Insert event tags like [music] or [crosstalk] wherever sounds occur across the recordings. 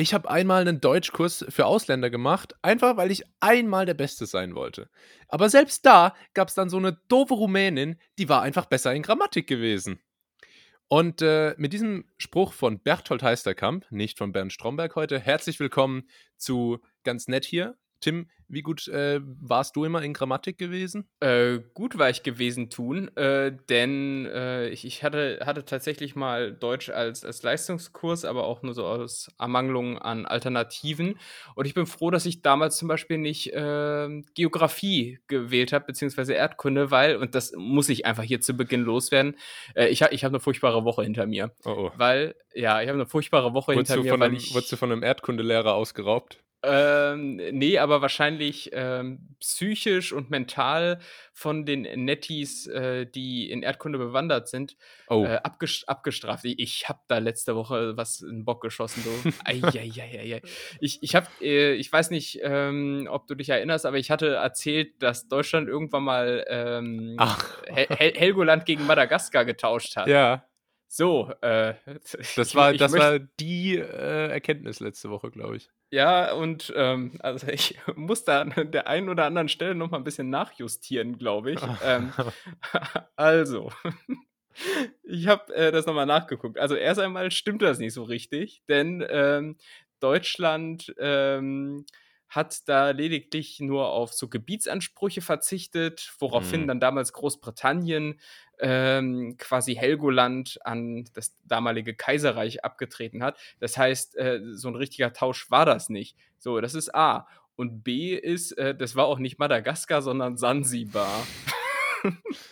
Ich habe einmal einen Deutschkurs für Ausländer gemacht, einfach weil ich einmal der Beste sein wollte. Aber selbst da gab es dann so eine doofe Rumänin, die war einfach besser in Grammatik gewesen. Und äh, mit diesem Spruch von Berthold Heisterkamp, nicht von Bernd Stromberg heute, herzlich willkommen zu Ganz nett hier, Tim, wie gut äh, warst du immer in Grammatik gewesen? Äh, gut war ich gewesen tun, äh, denn äh, ich, ich, hatte, hatte tatsächlich mal Deutsch als, als Leistungskurs, aber auch nur so aus Ermangelung an Alternativen. Und ich bin froh, dass ich damals zum Beispiel nicht ähm, Geografie gewählt habe, beziehungsweise Erdkunde, weil, und das muss ich einfach hier zu Beginn loswerden, äh, ich, ich habe eine furchtbare Woche hinter mir. Oh, oh. Weil, ja, ich habe eine furchtbare Woche wurdest hinter mir. Einem, ich, wurdest du von einem Erdkundelehrer ausgeraubt? Ähm, nee, aber wahrscheinlich ähm, psychisch und mental von den Netties, äh, die in Erdkunde bewandert sind, oh. äh, abgest abgestraft. Ich, habe da letzte Woche was in den Bock geschossen. So. [laughs] Eieieiei. ich, ich, hab, äh, ich weiß nicht, ähm, ob du dich erinnerst, aber ich hatte erzählt, dass Deutschland irgendwann mal ähm, Hel Helgoland gegen Madagaskar getauscht hat. Ja. So, äh, [laughs] das war, das war die äh, Erkenntnis letzte Woche, glaube ich. Ja, und ähm, [laughs] also ich muss da an der einen oder anderen Stelle noch mal ein bisschen nachjustieren, glaube ich. ähm, [laughs] also, ich habe äh, das noch mal nachgeguckt. Also erst einmal stimmt das nicht so richtig, denn ähm, Deutschland ähm, hat da lediglich nur auf so Gebietsansprüche verzichtet, woraufhin mhm. dann damals Großbritannien ähm, quasi Helgoland an das damalige Kaiserreich abgetreten hat. Das heißt, äh, so ein richtiger Tausch war das nicht. So, das ist A. Und B ist, äh, das war auch nicht Madagaskar, sondern Sansibar. [laughs]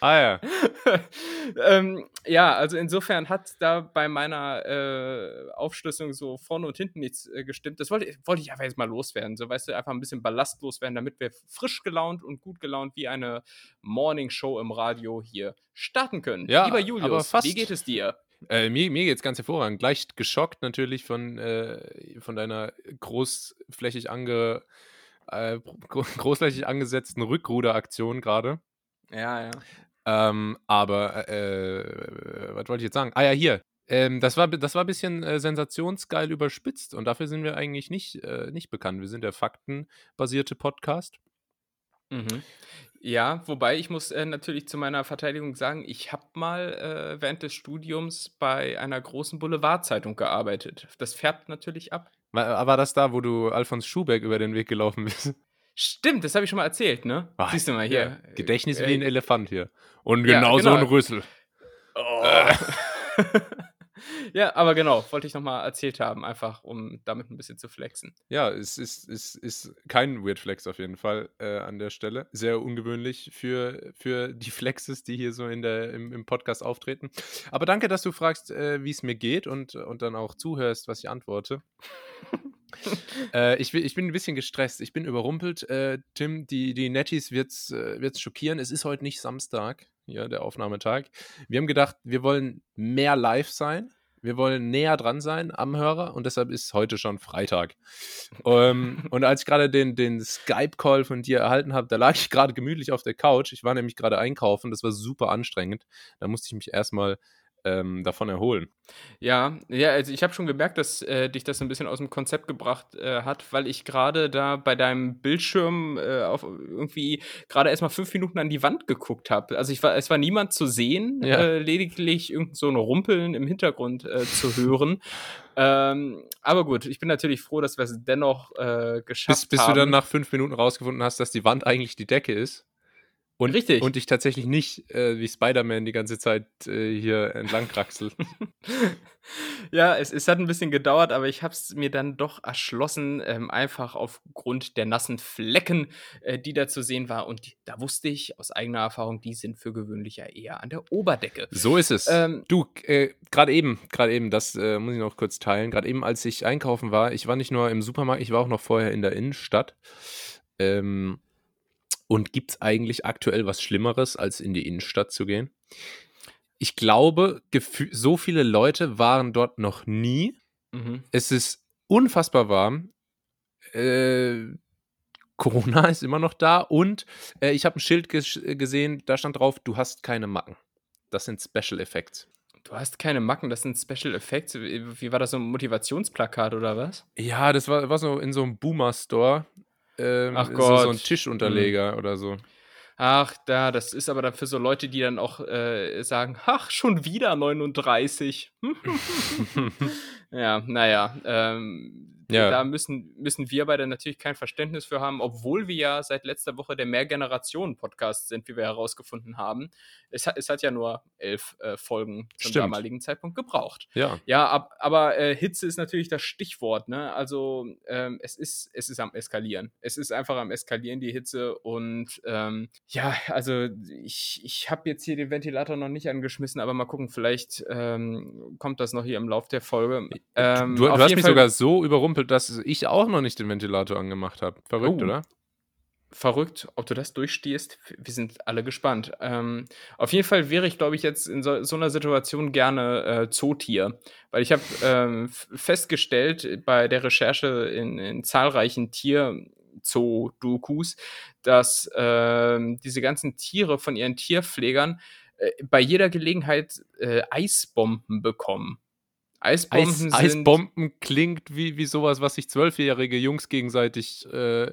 ah ja. [laughs] ähm, ja, also insofern hat da bei meiner äh, Aufschlüsselung so vorne und hinten nichts äh, gestimmt. Das wollte, wollte ich einfach jetzt mal loswerden. So, weißt du, einfach ein bisschen ballastlos werden, damit wir frisch gelaunt und gut gelaunt wie eine Morning Show im Radio hier starten können. Ja, Lieber Julius, fast, wie geht es dir? Äh, mir, mir geht es ganz hervorragend. Gleich geschockt natürlich von, äh, von deiner großflächig ange äh, großflächig angesetzten Rückruderaktion gerade. Ja, ja. Ähm, aber, äh, was wollte ich jetzt sagen? Ah ja, hier. Ähm, das, war, das war ein bisschen äh, sensationsgeil überspitzt und dafür sind wir eigentlich nicht, äh, nicht bekannt. Wir sind der faktenbasierte Podcast. Mhm. Ja, wobei ich muss äh, natürlich zu meiner Verteidigung sagen, ich habe mal äh, während des Studiums bei einer großen Boulevardzeitung gearbeitet. Das färbt natürlich ab. War, war das da, wo du Alfons Schubeck über den Weg gelaufen bist? Stimmt, das habe ich schon mal erzählt, ne? Ach, Siehst du mal hier. Ja. Gedächtnis äh, wie ein Elefant hier. Und genauso ja, genau. ein Rüssel. Oh. [laughs] [laughs] [laughs] ja, aber genau, wollte ich nochmal erzählt haben, einfach um damit ein bisschen zu flexen. Ja, es ist, ist, ist kein Weird Flex auf jeden Fall äh, an der Stelle. Sehr ungewöhnlich für, für die Flexes, die hier so in der, im, im Podcast auftreten. Aber danke, dass du fragst, äh, wie es mir geht und, und dann auch zuhörst, was ich antworte. [laughs] äh, ich, ich, bin ein bisschen gestresst. Ich bin überrumpelt. Äh, Tim, die, die Netties wird es äh, schockieren. Es ist heute nicht Samstag, ja, der Aufnahmetag. Wir haben gedacht, wir wollen mehr live sein. Wir wollen näher dran sein am Hörer und deshalb ist heute schon Freitag. ähm, [laughs] und als ich gerade den, den Skype-Call von dir erhalten habe, da lag ich gerade gemütlich auf der Couch. Ich war nämlich gerade einkaufen, das war super anstrengend. Da musste ich mich erstmal ähm, davon erholen. Ja, ja, also ich habe schon gemerkt, dass äh, dich das ein bisschen aus dem Konzept gebracht äh, hat, weil ich gerade da bei deinem Bildschirm äh, auf irgendwie gerade erstmal fünf Minuten an die Wand geguckt habe. Also ich war, es war niemand zu sehen, ja. Äh, lediglich irgend so ein Rumpeln im Hintergrund äh, zu hören. [laughs] ähm, aber gut, ich bin natürlich froh, dass wir es dennoch äh, geschafft bis, bis haben. Bis du dann nach fünf Minuten rausgefunden hast, dass die Wand eigentlich die Decke ist. Und, Richtig. Und ich tatsächlich nicht äh, wie Spider-Man die ganze Zeit äh, hier entlang kraxel. [laughs] ja, es, es hat ein bisschen gedauert, aber ich habe es mir dann doch erschlossen, ähm, einfach aufgrund der nassen Flecken, äh, die da zu sehen war. Und die, da wusste ich aus eigener Erfahrung, die sind für gewöhnlich ja eher an der Oberdecke. So ist es. Ähm, du, äh, gerade eben, gerade eben, das äh, muss ich noch kurz teilen. Gerade eben, als ich einkaufen war, ich war nicht nur im Supermarkt, ich war auch noch vorher in der Innenstadt. Ähm, und gibt es eigentlich aktuell was Schlimmeres, als in die Innenstadt zu gehen? Ich glaube, so viele Leute waren dort noch nie. Mhm. Es ist unfassbar warm. Äh, Corona ist immer noch da und äh, ich habe ein Schild ges gesehen, da stand drauf, du hast keine Macken. Das sind Special Effects. Du hast keine Macken, das sind Special Effects. Wie, war das so ein Motivationsplakat oder was? Ja, das war, war so in so einem Boomer-Store. Ähm, Ach so, so ein Gott. Tischunterleger oder so. Ach, da, das ist aber dann für so Leute, die dann auch äh, sagen, ach, schon wieder 39. [laughs] ja, naja, ähm, Ja. da müssen, müssen wir beide natürlich kein Verständnis für haben, obwohl wir ja seit letzter Woche der Mehrgenerationen-Podcast sind, wie wir herausgefunden haben. Es hat, es hat ja nur elf äh, Folgen zum Stimmt. damaligen Zeitpunkt gebraucht. Ja. Ja, ab, aber äh, Hitze ist natürlich das Stichwort, ne? Also ähm, es ist es ist am eskalieren. Es ist einfach am eskalieren die Hitze und ähm, ja, also ich, ich habe jetzt hier den Ventilator noch nicht angeschmissen, aber mal gucken, vielleicht ähm, kommt das noch hier im Lauf der Folge. Ähm, du du auf hast mich Fall sogar so überrumpelt, dass ich auch noch nicht den Ventilator angemacht habe. Verrückt, Oh. oder? verrückt, ob du das durchstehst. Wir sind alle gespannt. Ähm, auf jeden Fall wäre ich, glaube ich, jetzt in so, so einer Situation gerne äh, Zootier, weil ich habe ähm, festgestellt bei der Recherche in, in zahlreichen Tier-Zoo-Dokus, dass ähm, diese ganzen Tiere von ihren Tierpflegern äh, bei jeder Gelegenheit äh, Eisbomben bekommen. Eisbomben Eis, sind Eisbomben klingt wie, wie sowas, was sich zwölfjährige Jungs gegenseitig äh,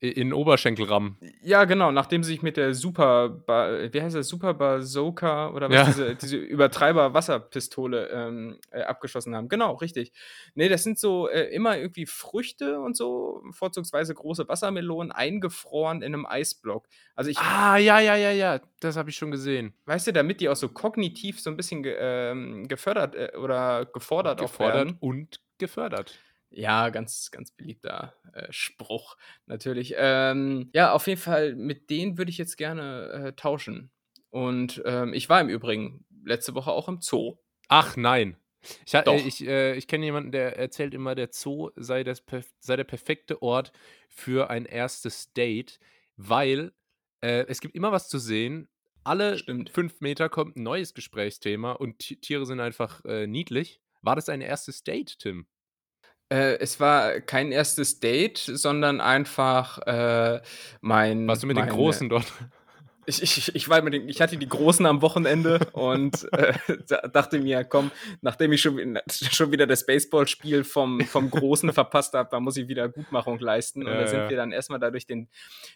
in den Oberschenkel rammen. Ja, genau, nachdem sie sich mit der Super, ba wie heißt das, Super Bazooka oder was, Ja. diese, diese Übertreiber-Wasserpistole ähm, äh, abgeschossen haben. Genau, richtig. Nee, das sind so äh, immer irgendwie Früchte und so, vorzugsweise große Wassermelonen, eingefroren in einem Eisblock. Also ich, Ah, ja, ja, ja, ja. Das habe ich schon gesehen. weißt du, damit die auch so kognitiv so ein bisschen ge ähm, gefördert äh, oder gefordert, auch Gefordert werden. und gefördert. Ja, ganz, ganz beliebter äh, Spruch, natürlich. Ähm, ja, auf jeden Fall, mit denen würde ich jetzt gerne äh, tauschen. Und ähm, ich war im Übrigen letzte Woche auch im Zoo. Ach nein. Ich, Doch. äh, ich, äh, ich kenne jemanden, der erzählt immer, der Zoo sei, das, sei der perfekte Ort für ein erstes Date, weil äh, es gibt immer was zu sehen. Alle Stimmt. fünf Meter kommt ein neues Gesprächsthema und Ti- Tiere sind einfach äh, niedlich. War das ein erstes Date, Tim? Äh, es war kein erstes Date, sondern einfach äh, mein. Warst du mit mein, den Großen dort? Ich, ich, ich, war mit den, ich hatte die Großen am Wochenende und äh, [laughs] da- dachte mir, komm, nachdem ich schon, schon wieder das Baseballspiel vom, vom Großen verpasst habe, da muss ich wieder Gutmachung leisten. Und Ja, da sind ja. wir dann erstmal da durch den,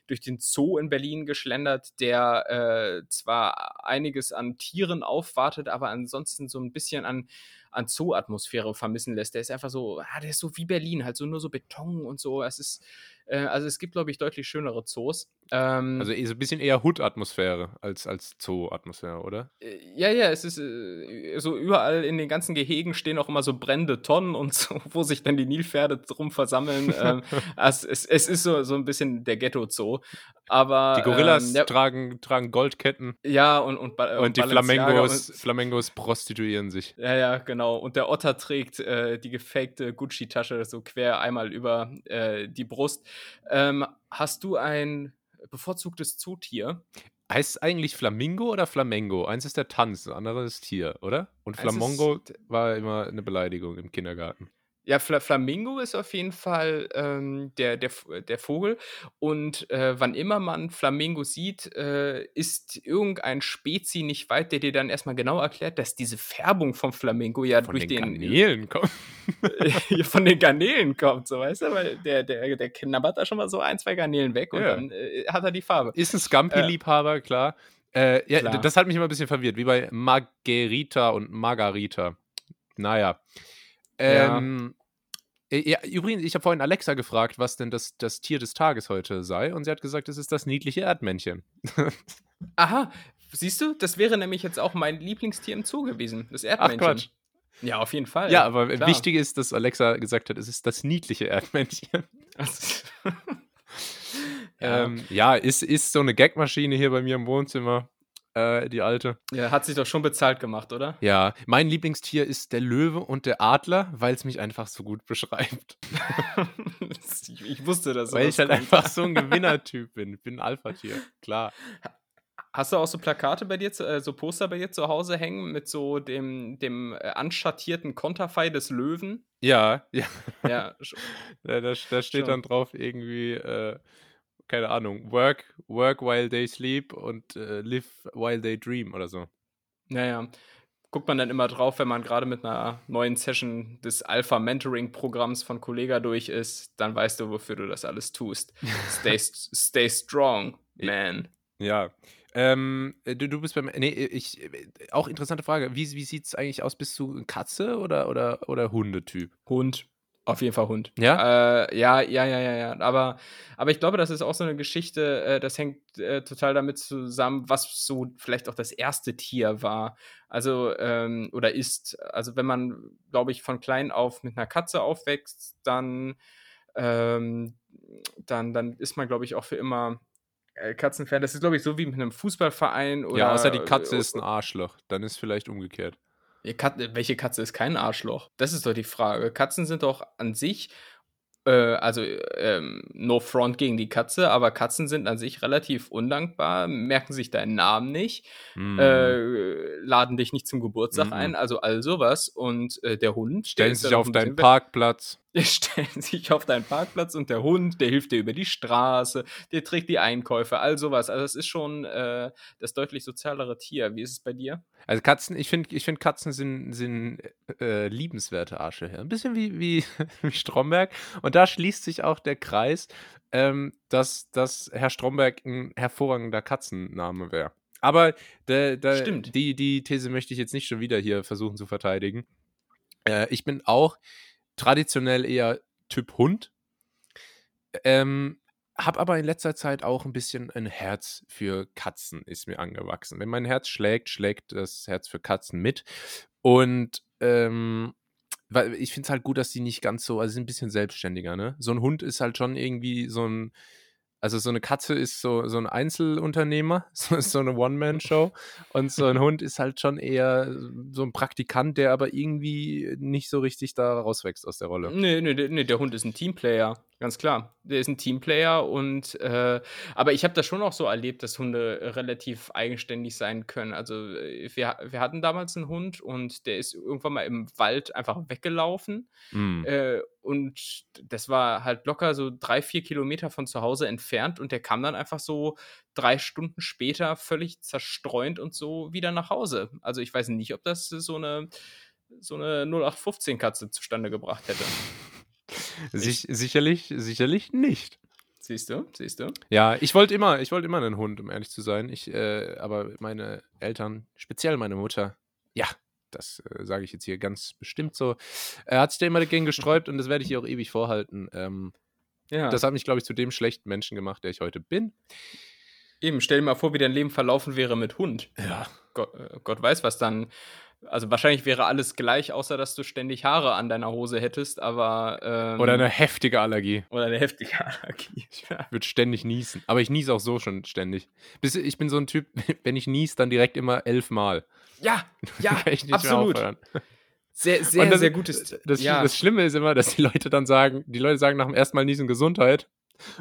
durch den Zoo in Berlin geschlendert, der äh, zwar einiges an Tieren aufwartet, aber ansonsten so ein bisschen an, an Zoo-Atmosphäre vermissen lässt. Der ist einfach so, ah, der ist so wie Berlin, halt so nur so Beton und so. Es ist, äh, also es gibt, glaube ich, deutlich schönere Zoos. Ähm, Also eh so ein bisschen eher Hood-Atmosphäre als, als Zoo-Atmosphäre, oder? Äh, Ja, ja, es ist äh, so überall in den ganzen Gehegen stehen auch immer so brennende Tonnen und so, [laughs] wo sich dann die Nilpferde drum versammeln. [laughs] ähm, also es, es ist so, so ein bisschen der Ghetto-Zoo. Aber. Die Gorillas ähm, ja, tragen, tragen Goldketten ja, und, und, Ba- und die Flamengos, Und, Flamengos prostituieren sich. ja, ja, genau. Und der Otter trägt äh, die gefakte Gucci-Tasche so quer einmal über äh, die Brust. Ähm, hast du ein bevorzugtes Zootier? Heißt es eigentlich Flamingo oder Flamengo? Eins ist der Tanz, das andere ist Tier, oder? Und Flamongo war immer eine Beleidigung im Kindergarten. Ja, Fla Flamingo ist auf jeden Fall ähm, der, der, V- der Vogel. Und äh, wann immer man Flamingo sieht, äh, ist irgendein Spezi nicht weit, der dir dann erstmal genau erklärt, dass diese Färbung vom Flamingo ja Von durch den den, Garnelen kommt. [laughs] von den Garnelen kommt, so weißt du, weil der, der, der knabbert da schon mal so ein, zwei Garnelen weg und Ja. dann äh, hat er die Farbe. Ist ein Scampi-Liebhaber, klar. Äh, ja, Klar. das hat mich immer ein bisschen verwirrt, wie bei Margherita und Margarita. Naja. Ja. Ähm, äh, ja, übrigens, ich habe vorhin Alexa gefragt, was denn das, das Tier des Tages heute sei. Und sie hat gesagt, es ist das niedliche Erdmännchen. [laughs] Aha, siehst du, das wäre nämlich jetzt auch mein Lieblingstier im Zoo gewesen, das Ach Erdmännchen. Quatsch. Ja, auf jeden Fall. Ja, aber klar. wichtig ist, dass Alexa gesagt hat, es ist das niedliche Erdmännchen. [laughs] ja. Ähm, ja, ist, ist so eine Gagmaschine hier bei mir im Wohnzimmer, äh, die alte. Ja, hat sich doch schon bezahlt gemacht, oder? Ja, mein Lieblingstier ist der Löwe und der Adler, weil es mich einfach so gut beschreibt. [laughs] ich, wusste, dass weil ich halt kommt. einfach so ein [laughs] Gewinnertyp bin. Ich bin ein Alpha-Tier, klar. Hast du auch so Plakate bei dir, äh, so Poster bei dir zu Hause hängen mit so dem, dem äh, anschattierten Konterfei des Löwen? Ja, ja. Ja, [laughs] Da, da, da steht Schon. dann drauf irgendwie, äh, keine Ahnung, work, work while they sleep und äh, live while they dream oder so. naja. guckt man dann immer drauf, wenn man gerade mit einer neuen Session des Alpha-Mentoring-Programms von Kollega durch ist, dann weißt du, wofür du das alles tust. [laughs] Stay, stay strong, man. Ja. Ähm, du, du bist beim. Nee, ich. Auch interessante Frage. Wie, wie sieht es eigentlich aus? Bist du Katze oder, oder, oder Hundetyp? Hund. Auf jeden Fall Hund. Ja? Äh, ja, ja, ja, ja, ja. Aber, aber ich glaube, das ist auch so eine Geschichte, äh, das hängt äh, total damit zusammen, was so vielleicht auch das erste Tier war. Also, ähm, oder ist. Also, wenn man, glaube ich, von klein auf mit einer Katze aufwächst, dann, ähm, dann, dann ist man, glaube ich, auch für immer äh, Katzenfan. Das ist, glaube ich, so wie mit einem Fußballverein oder. Ja, außer die Katze ist ein Arschloch. Dann ist vielleicht umgekehrt. Kat welche Katze ist kein Arschloch? Das ist doch die Frage. Katzen sind doch an sich, äh, also ähm, no front gegen die Katze, aber Katzen sind an sich relativ undankbar, merken sich deinen Namen nicht, Mm. äh, laden dich nicht zum Geburtstag Mhm. ein, also all sowas. Und äh, der Hund, ist sich auf ein deinen Parkplatz. [laughs] stellt sich auf deinen Parkplatz und der Hund, der hilft dir über die Straße, der trägt die Einkäufe, all sowas. Also es ist schon äh, das deutlich sozialere Tier. Wie ist es bei dir? Also Katzen, ich finde, ich find Katzen sind, sind äh, liebenswerte Arsche. Ein bisschen wie, wie, [laughs] wie Stromberg. Und da schließt sich auch der Kreis, ähm, dass, dass Herr Stromberg ein hervorragender Katzenname wäre. Aber der, der, Stimmt. Die, die These möchte ich jetzt nicht schon wieder hier versuchen zu verteidigen. Äh, ich bin auch traditionell eher Typ Hund. Ähm, hab aber in letzter Zeit auch ein bisschen ein Herz für Katzen ist mir angewachsen. Wenn mein Herz schlägt, schlägt das Herz für Katzen mit. Und ähm, weil ich finde es halt gut, dass die nicht ganz so, also sind ein bisschen selbstständiger, ne? So ein Hund ist halt schon irgendwie so ein, also so eine Katze ist so, so ein Einzelunternehmer, [laughs] so so eine One-Man-Show. [laughs] Und so ein Hund ist halt schon eher so ein Praktikant, der aber irgendwie nicht so richtig da rauswächst aus der Rolle. Nee, nee, nee, nee, der Hund ist ein Teamplayer, ganz klar. Der ist ein Teamplayer und äh, aber ich habe das schon auch so erlebt, dass Hunde relativ eigenständig sein können. Also äh, wir, wir hatten damals einen Hund und der ist irgendwann mal im Wald einfach weggelaufen. Mm. Äh, und das war halt locker so drei, vier Kilometer von zu Hause entfernt und der kam dann einfach so drei Stunden später völlig zerstreunt und so wieder nach Hause. Also ich weiß nicht, ob das so eine, so eine 0815-Katze zustande gebracht hätte. Sich, sicherlich, sicherlich nicht. Siehst du, siehst du? Ja, ich wollte immer, ich wollte immer einen Hund, um ehrlich zu sein. Ich, äh, aber meine Eltern, speziell meine Mutter, ja, das äh, sage ich jetzt hier ganz bestimmt so, er hat sich da immer dagegen gesträubt und das werde ich ihr auch ewig vorhalten. Ähm, Ja. Das hat mich, glaube ich, zu dem schlechten Menschen gemacht, der ich heute bin. Eben, stell dir mal vor, wie dein Leben verlaufen wäre mit Hund. Ja. Gott, äh, Gott weiß, was dann. Also wahrscheinlich wäre alles gleich, außer dass du ständig Haare an deiner Hose hättest, aber. Ähm, Oder eine heftige Allergie. oder eine heftige [laughs] Allergie. Ich würde ständig niesen. Aber ich niese auch so schon ständig. Bis, ich bin so ein Typ, [laughs] wenn ich nies, dann direkt immer elfmal. Ja, [laughs] ja, absolut. Sehr, sehr, das- sehr gutes. Das, ja. das Schlimme ist immer, dass die Leute dann sagen, die Leute sagen nach dem ersten Mal Niesen Gesundheit.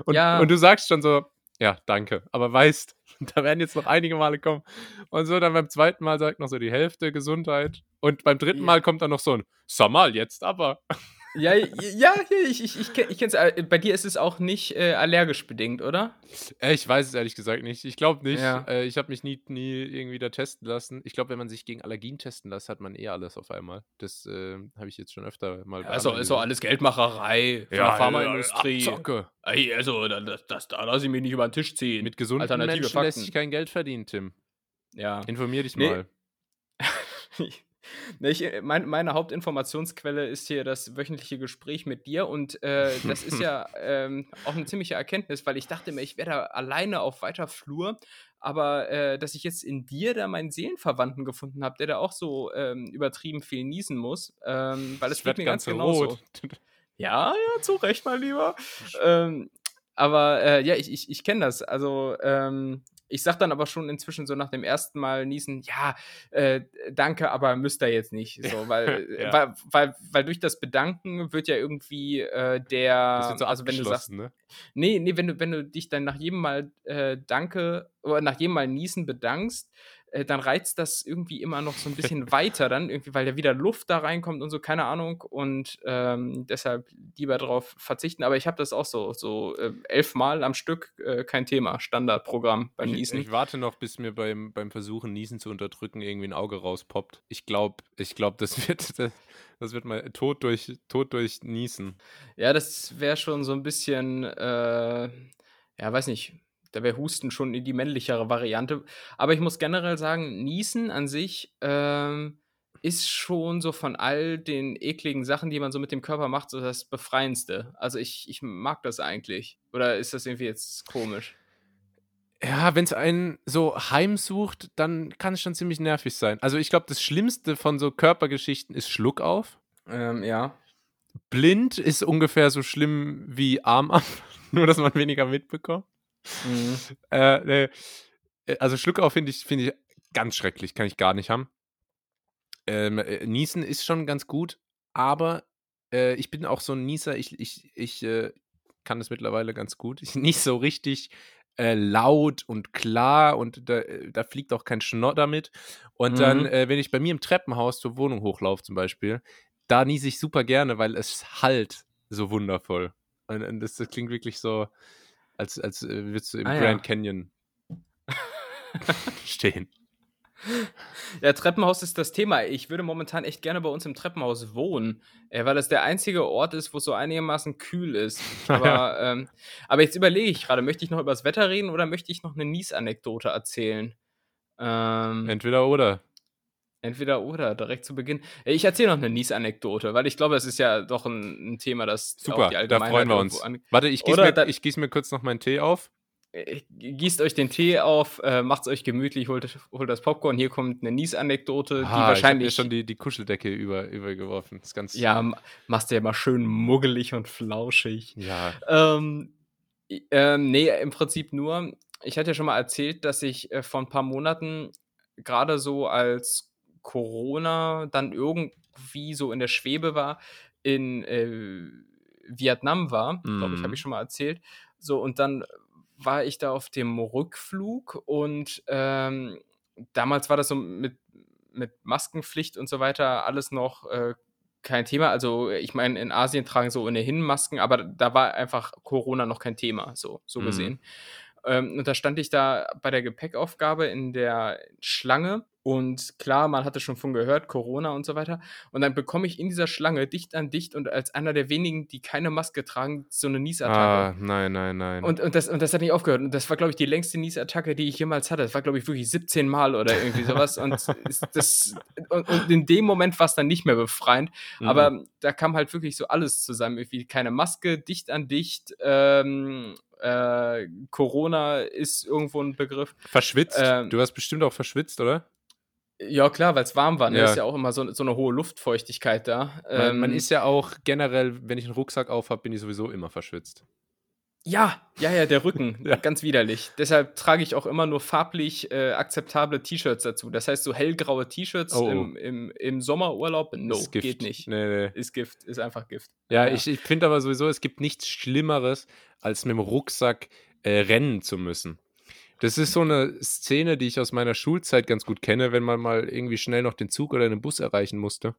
Und, Ja. und du sagst schon so, ja, danke. Aber weißt, [laughs] da werden jetzt noch einige Male kommen. Und so dann beim zweiten Mal sagt noch so die Hälfte Gesundheit. Und beim dritten. Mal kommt dann noch so ein, sag mal, jetzt aber. [laughs] ja, ja, ja, ich, ich, ich, ich kenn's. äh, Bei dir ist es auch nicht äh, allergisch bedingt, oder? Äh, Ich weiß es ehrlich gesagt nicht. Ich glaube nicht. Ja. Äh, Ich habe mich nie, nie irgendwie da testen lassen. Ich glaube, wenn man sich gegen Allergien testen lässt, hat man eh alles auf einmal. Das äh, habe ich jetzt schon öfter mal Also gesehen. alles Geldmacherei von der Pharmaindustrie. Abzocke. Ey, also, da, das, das, da lasse ich mich nicht über den Tisch ziehen. Mit gesunden Alternative Menschen Fakten. lässt sich kein Geld verdienen, Tim. ja. Informier dich Nee. mal. [laughs] Ne, ich, mein, meine Hauptinformationsquelle ist hier das wöchentliche Gespräch mit dir und äh, das ist ja [laughs] ähm, auch eine ziemliche Erkenntnis, weil ich dachte mir, ich wäre da alleine auf weiter Flur, aber äh, dass ich jetzt in dir da meinen Seelenverwandten gefunden habe, der da auch so ähm, übertrieben viel niesen muss, ähm, weil es wird mir ganz ganz genauso. rot. [laughs] Ja, ja, zu Recht, mein Lieber. Ähm, aber äh, ja, ich, ich, ich kenne das. Also, ähm, ich sag dann aber schon inzwischen so nach dem ersten Mal niesen, ja, äh, danke, aber müsst ihr jetzt nicht. So, weil, [laughs] Ja. weil, weil, weil durch das Bedanken wird ja irgendwie äh, der. Das wird so also wenn du sagst, ne? Nee, nee, wenn du, wenn du dich dann nach jedem Mal äh, Danke oder nach jedem Mal Niesen bedankst, äh, dann reizt das irgendwie immer noch so ein [laughs] bisschen weiter dann, irgendwie, weil ja wieder Luft da reinkommt und so, keine Ahnung. Und ähm, deshalb lieber darauf verzichten. Aber ich habe das auch so, so äh, elfmal am Stück, äh, kein Thema, Standardprogramm beim Niesen. Ich, ich, warte noch, bis mir beim, beim Versuchen, Niesen zu unterdrücken, irgendwie ein Auge rauspoppt. Ich glaube, ich glaub, das [laughs] wird. Das, das wird mal tot durch, tot durch Niesen. Ja, das wäre schon so ein bisschen, äh, ja, weiß nicht, da wäre Husten schon die männlichere Variante. Aber ich muss generell sagen, Niesen an sich ähm, ist schon so von all den ekligen Sachen, die man so mit dem Körper macht, so das Befreiendste. Also ich, ich mag das eigentlich. Oder ist das irgendwie jetzt komisch? Ja, wenn es einen so heimsucht, dann kann es schon ziemlich nervig sein. Also ich glaube, das Schlimmste von so Körpergeschichten ist Schluckauf. Ähm, ja. Blind ist ungefähr so schlimm wie Arm ab, [laughs] nur dass man weniger mitbekommt. Mhm. [laughs] Äh, nee. Äh, also Schluckauf finde ich, find ich ganz schrecklich, kann ich gar nicht haben. Ähm, äh, Niesen ist schon ganz gut, aber äh, ich bin auch so ein Nieser, ich, ich, ich äh, kann das mittlerweile ganz gut. Ich [laughs] nicht so richtig äh, laut und klar und da, da, fliegt auch kein Schnodder mit. Und mhm. dann, äh, wenn ich bei mir im Treppenhaus zur Wohnung hochlaufe zum Beispiel, da niese ich super gerne, weil es halt so wundervoll. Und, und das, das, klingt wirklich so, als, als äh, würdest du im ah, Grand ja. Canyon [laughs] stehen. Ja, Treppenhaus ist das Thema. Ich würde momentan echt gerne bei uns im Treppenhaus wohnen, äh, weil das der einzige Ort ist, wo es so einigermaßen kühl ist. [laughs] Aber, ähm, aber jetzt überlege ich gerade, möchte ich noch über das Wetter reden oder möchte ich noch eine Nies-Anekdote erzählen? Ähm, Entweder oder. Entweder oder, direkt zu Beginn. Äh, ich erzähle noch eine Nies-Anekdote, weil ich glaube, es ist ja doch ein, ein Thema, das Super, auch die Allgemeinheit da freuen wir uns. Warte, ich gieße mir, gieß mir kurz noch meinen Tee auf. Äh, gießt euch den Tee auf, äh, macht's euch gemütlich, holt, holt das Popcorn. Hier kommt eine Nies-Anekdote, ah, die wahrscheinlich. Ich schon die, die Kuscheldecke über, übergeworfen. Das ist ganz ja, machst du ja mal schön muggelig und flauschig. Ja. Ähm, ähm, nee, im Prinzip nur. Ich hatte ja schon mal erzählt, dass ich äh, vor ein paar Monaten gerade so als Corona dann irgendwie so in der Schwebe war, in äh, Vietnam war, mm. glaube ich, habe ich mhm. schon mal erzählt. So, und dann war ich da auf dem Rückflug und ähm, damals war das so mit, mit Maskenpflicht und so weiter alles noch äh, kein Thema. Also ich meine, in Asien tragen so ohnehin Masken, aber da war einfach Corona noch kein Thema, so, so mhm. gesehen. Ähm, und da stand ich da bei der Gepäckaufgabe in der Schlange und klar, man hatte schon von gehört, Corona und so weiter. Und dann bekomme ich in dieser Schlange dicht an dicht und als einer der wenigen, die keine Maske tragen, so eine Niesattacke. Ah, nein, nein, nein. Und, und, das, und das hat nicht aufgehört. Und das war, glaube ich, die längste Niesattacke, die ich jemals hatte. Das war, glaube ich, wirklich 17 Mal oder irgendwie sowas. und, das, und, und, in dem Moment war es dann nicht mehr befreiend. Mhm. Aber da kam halt wirklich so alles zusammen. Irgendwie keine Maske, dicht an dicht, ähm, äh, Corona ist irgendwo ein Begriff. Verschwitzt? Ähm, du hast bestimmt auch verschwitzt, oder? Ja, klar, weil es warm war. Ne? Ja. ist ja auch immer so, so eine hohe Luftfeuchtigkeit da. Man, ähm, man, ist ja auch generell, wenn ich einen Rucksack auf habe, bin ich sowieso immer verschwitzt. Ja, ja, ja, der Rücken, [laughs] ja. ganz widerlich. Deshalb trage ich auch immer nur farblich äh, akzeptable T-Shirts dazu. Das heißt, so hellgraue T-Shirts oh. im, im, im, Sommerurlaub, no, geht nicht. Nee, nee. Ist Gift, ist einfach Gift. Ja, ja. ich, ich finde aber sowieso, es gibt nichts Schlimmeres, als mit dem Rucksack äh, rennen zu müssen. Das ist so eine Szene, die ich aus meiner Schulzeit ganz gut kenne, wenn man mal irgendwie schnell noch den Zug oder den Bus erreichen musste.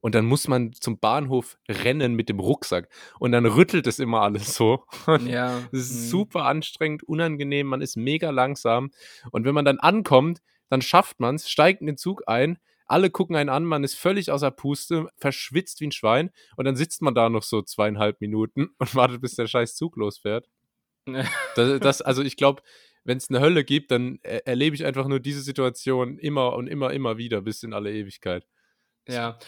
Und dann muss man zum Bahnhof rennen mit dem Rucksack. Und dann rüttelt es immer alles so. [laughs] ja. Das ist mhm. super anstrengend, unangenehm, man ist mega langsam. Und wenn man dann ankommt, dann schafft man es, steigt in den Zug ein, alle gucken einen an, man ist völlig außer Puste, verschwitzt wie ein Schwein und dann sitzt man da noch so zweieinhalb Minuten [laughs] und wartet, bis der scheiß Zug losfährt. [laughs] das, das, also ich glaube, wenn es eine Hölle gibt, dann er erlebe ich einfach nur diese Situation immer und immer, immer wieder bis in alle Ewigkeit. Ja,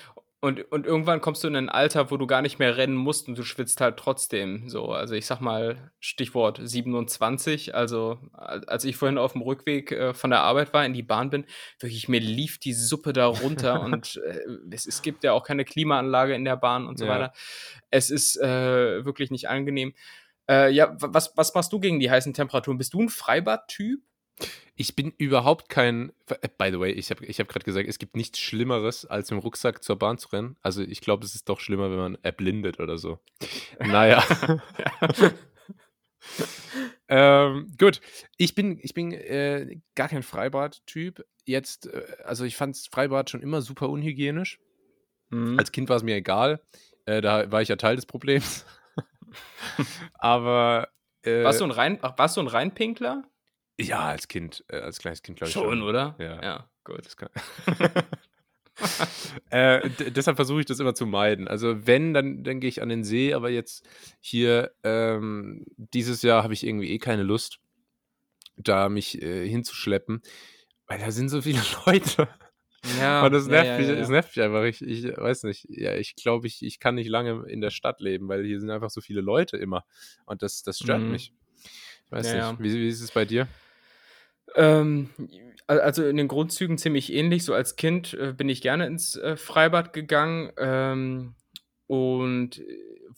und, und irgendwann kommst du in ein Alter, wo du gar nicht mehr rennen musst und du schwitzt halt trotzdem so. Also ich sag mal, Stichwort 27. Also als ich vorhin auf dem Rückweg äh, von der Arbeit war, in die Bahn bin, wirklich, mir lief die Suppe da runter [laughs] und äh, es, es, gibt ja auch keine Klimaanlage in der Bahn und so ja. weiter. Es ist äh, wirklich nicht angenehm. Äh, ja, was, was machst du gegen die heißen Temperaturen? Bist du ein Freibad-Typ? Ich bin überhaupt kein. Äh, by the way, ich habe ich hab gerade gesagt, es gibt nichts Schlimmeres, als dem Rucksack zur Bahn zu rennen. Also ich glaube, es ist doch schlimmer, wenn man erblindet oder so. [laughs] Naja. [laughs] ähm, gut, ich bin, ich bin äh, gar kein Freibad-Typ. Jetzt, äh, also ich fand Freibad schon immer super unhygienisch. Mhm. Als Kind war es mir egal. Äh, da war ich ja Teil des Problems. [laughs] Aber. Äh, warst, du ein Rein, warst du ein Reinpinkler? Ja, als Kind, äh, als kleines Kind, glaube ich. Schon, Schon, oder? Ja. Ja, gut. Das kann [laughs] äh, deshalb versuche ich das immer zu meiden. Also wenn, dann, dann gehe ich an den See, aber jetzt hier ähm, dieses Jahr habe ich irgendwie eh keine Lust, da mich äh, hinzuschleppen, weil da sind so viele [laughs] Leute. Ja, Und das nervt, ja, mich, ja, das nervt mich einfach. Ich, ich weiß nicht. Ja, ich glaube, ich, ich kann nicht lange in der Stadt leben, weil hier sind einfach so viele Leute immer. Und das, das stört Mhm. mich. Ich weiß nicht. Wie, wie ist es bei dir? Ähm, al- also in den Grundzügen ziemlich ähnlich. So als Kind äh, bin ich gerne ins äh, Freibad gegangen. Ähm, und äh,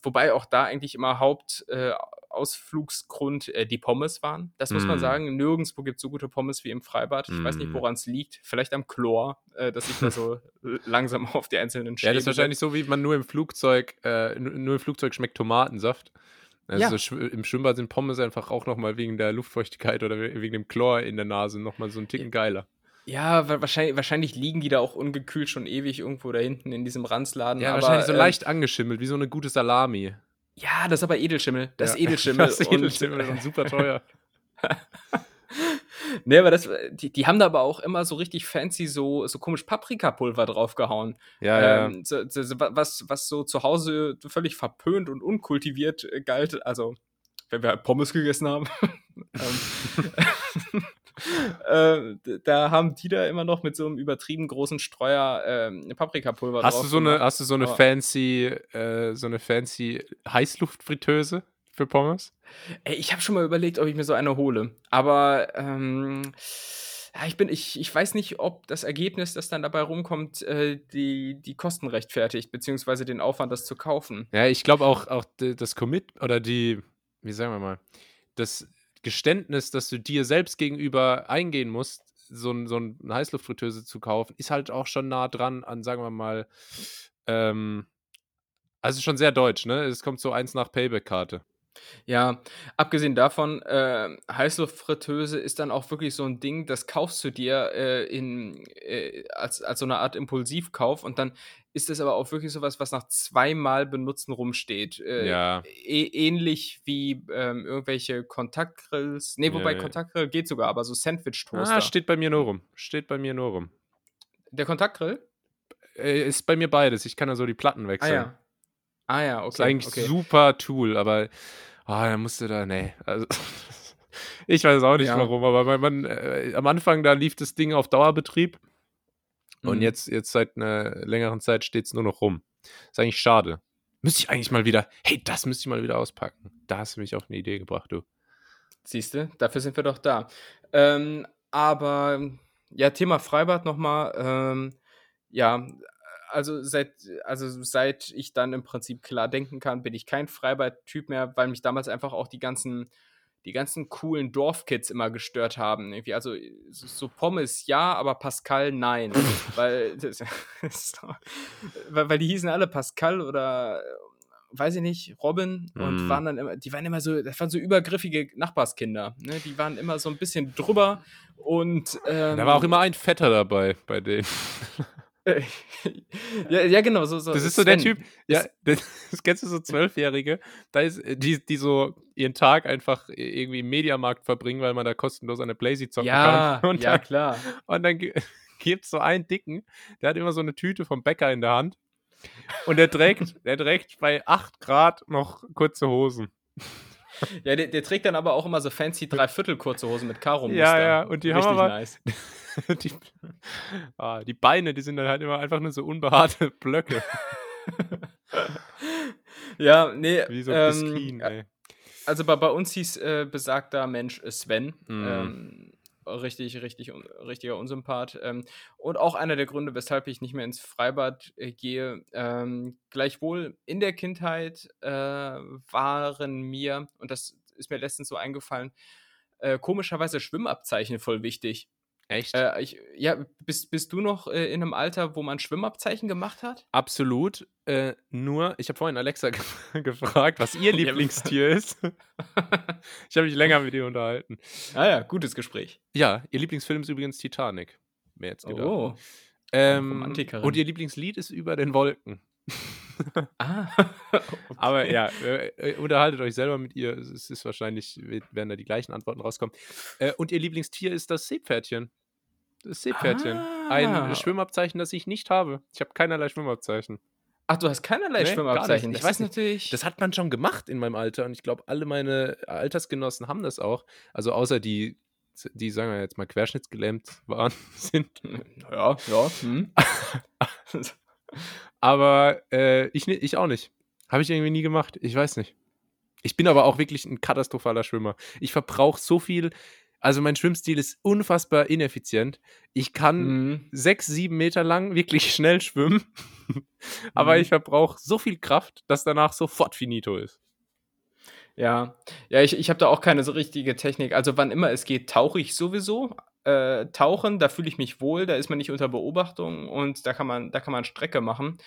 wobei auch da eigentlich immer Hauptausflugsgrund äh, Ausflugsgrund, äh, die Pommes waren. Das muss man Mm. sagen. Nirgendwo gibt es so gute Pommes wie im Freibad. Ich weiß nicht, Mm. woran es liegt. Vielleicht am Chlor, äh, dass ich da so [laughs] langsam auf die einzelnen Ja, das ist wahrscheinlich so, wie man nur im Flugzeug, äh, nur im Flugzeug schmeckt Tomatensaft. Also Ja. im Schwimmbad sind Pommes einfach auch nochmal wegen der Luftfeuchtigkeit oder we- wegen dem Chlor in der Nase nochmal so einen Ticken geiler. Ja, wa- wahrscheinlich, wahrscheinlich liegen die da auch ungekühlt schon ewig irgendwo da hinten in diesem Ranzladen. Ja, aber, wahrscheinlich so ähm, leicht angeschimmelt, wie so eine gute Salami. Ja, das ist aber Edelschimmel. Das ist Ja. [laughs] Edelschimmel. Das ist Edelschimmel und super teuer. [laughs] nee, aber das, die, die haben da aber auch immer so richtig fancy so, so komisch Paprikapulver draufgehauen. Ja, ja. Ähm, so, so, so, was, was so zu Hause völlig verpönt und unkultiviert äh, galt. Also, wenn wir halt Pommes gegessen haben. [laughs] [laughs] äh, da haben die da immer noch mit so einem übertrieben großen Streuer ähm, Paprikapulver Hast drauf du so eine, hast du so eine aber- fancy, äh, so eine fancy Heißluftfritteuse für Pommes? Ey, ich habe schon mal überlegt, ob ich mir so eine hole. Aber ähm, ja, ich bin, ich, ich weiß nicht, ob das Ergebnis, das dann dabei rumkommt, äh, die, die Kosten rechtfertigt, beziehungsweise den Aufwand, das zu kaufen. Ja, ich glaube auch, auch das Commit oder die, wie sagen wir mal, das Geständnis, dass du dir selbst gegenüber eingehen musst, so, ein, so eine Heißluftfritteuse zu kaufen, ist halt auch schon nah dran an, sagen wir mal, ähm, also schon sehr deutsch, ne? Es kommt so eins nach Payback-Karte. Ja, abgesehen davon, äh, Heißluftfritteuse ist dann auch wirklich so ein Ding, das kaufst du dir äh, in, äh, als, als so eine Art Impulsivkauf und dann ist es aber auch wirklich sowas, was nach zweimal benutzen rumsteht. Äh, Ja. ä- ähnlich wie ähm, irgendwelche Kontaktgrills. Nee, wobei Ja, ja. Kontaktgrill geht sogar, aber so Sandwich-Toaster. Ah, steht bei mir nur rum. Steht bei mir nur rum. Der Kontaktgrill? Äh, ist bei mir beides. Ich kann da so die Platten Ah wechseln. ja. Ah ja, okay. ist eigentlich okay. super Tool, aber ah, da musst du da, nee. Also, [laughs] ich weiß auch nicht Ja. warum, aber man, man, äh, am Anfang da lief das Ding auf Dauerbetrieb und Mhm. jetzt, jetzt seit einer längeren Zeit steht es nur noch rum. Ist eigentlich schade. Müsste ich eigentlich mal wieder, hey, das müsste ich mal wieder auspacken. Da hast du mich auf eine Idee gebracht, du. Siehst du, dafür sind wir doch da. Ähm, aber ja, Thema Freibad nochmal. Ähm, ja, also seit, also seit ich dann im Prinzip klar denken kann, bin ich kein Freibad-Typ mehr, weil mich damals einfach auch die ganzen, die ganzen coolen Dorfkids immer gestört haben. Irgendwie. Also so Pommes ja, aber Pascal nein. [laughs] weil, das, weil, weil die hießen alle Pascal oder weiß ich nicht, Robin und Mm. waren dann immer, die waren immer so, das waren so übergriffige Nachbarskinder. Ne? Die waren immer so ein bisschen drüber und ähm, Da war auch immer ein Fetter dabei bei denen. [laughs] [laughs] ja, ja, genau, so, so. Das ist so der Sven. Typ, ja, das, [laughs] das kennst du so Zwölfjährige, da ist, die, die so ihren Tag einfach irgendwie im Mediamarkt verbringen, weil man da kostenlos der Blazy zocken Ja, kann. [laughs] Und ja, dann, klar. und dann gibt es so einen Dicken, der hat immer so eine Tüte vom Bäcker in der Hand. Und der trägt, der trägt bei 8 Grad noch kurze Hosen. [laughs] Ja, der, der trägt dann aber auch immer so fancy Dreiviertel kurze Hosen mit Karo. Ja, ja, und die haben Richtig aber- nice. [laughs] die, ah, die Beine, die sind dann halt immer einfach nur so unbehaarte [laughs] Blöcke. Ja, nee. Wie so ähm, Biskin, ey. Also bei, bei uns hieß äh, besagter Mensch Sven. Mhm. Ähm, richtig, richtig, un, richtiger Unsympath. Ähm, und auch einer der Gründe, weshalb ich nicht mehr ins Freibad äh, gehe. Ähm, gleichwohl in der Kindheit äh, waren mir, und das ist mir letztens so eingefallen, äh, komischerweise Schwimmabzeichen voll wichtig. Echt? Äh, ich, ja, bist, bist du noch äh, in einem Alter, wo man Schwimmabzeichen gemacht hat? Absolut. Äh, nur, ich habe vorhin Alexa ge [laughs] gefragt, was ihr [laughs] Lieblingstier ist. [laughs] ich habe mich länger mit ihr unterhalten. Ah ja, gutes Gespräch. Ja, ihr Lieblingsfilm ist übrigens Titanic. Mehr jetzt gedacht. Oh. ähm, und ihr Lieblingslied ist über den Wolken. Ah. [laughs] Aber ja, äh, äh, unterhaltet euch selber mit ihr. Es ist wahrscheinlich, werden da die gleichen Antworten rauskommen. Äh, und ihr Lieblingstier ist das Seepferdchen. Das Seepferdchen. Ein Ah. Schwimmabzeichen, das ich nicht habe. Ich habe keinerlei Schwimmabzeichen. Ach, du hast keinerlei Nee, Schwimmabzeichen. Ich weiß natürlich. Das hat man schon gemacht in meinem Alter und ich glaube, alle meine Altersgenossen haben das auch. Also außer die, die sagen wir jetzt mal querschnittsgelähmt waren, [laughs] sind. ja, ja. Hm. [laughs] Aber äh, ich, ich auch nicht. Habe ich irgendwie nie gemacht. Ich weiß nicht. Ich bin aber auch wirklich ein katastrophaler Schwimmer. Ich verbrauche so viel. Also mein Schwimmstil ist unfassbar ineffizient. Ich kann Mhm. sechs, sieben Meter lang wirklich schnell schwimmen. [laughs] aber Mhm. ich verbrauche so viel Kraft, dass danach sofort finito ist. Ja, ja, ich, ich habe da auch keine so richtige Technik. Also wann immer es geht, tauche ich sowieso. Äh, tauchen, da fühle ich mich wohl, da ist man nicht unter Beobachtung und da kann man, da kann man Strecke machen.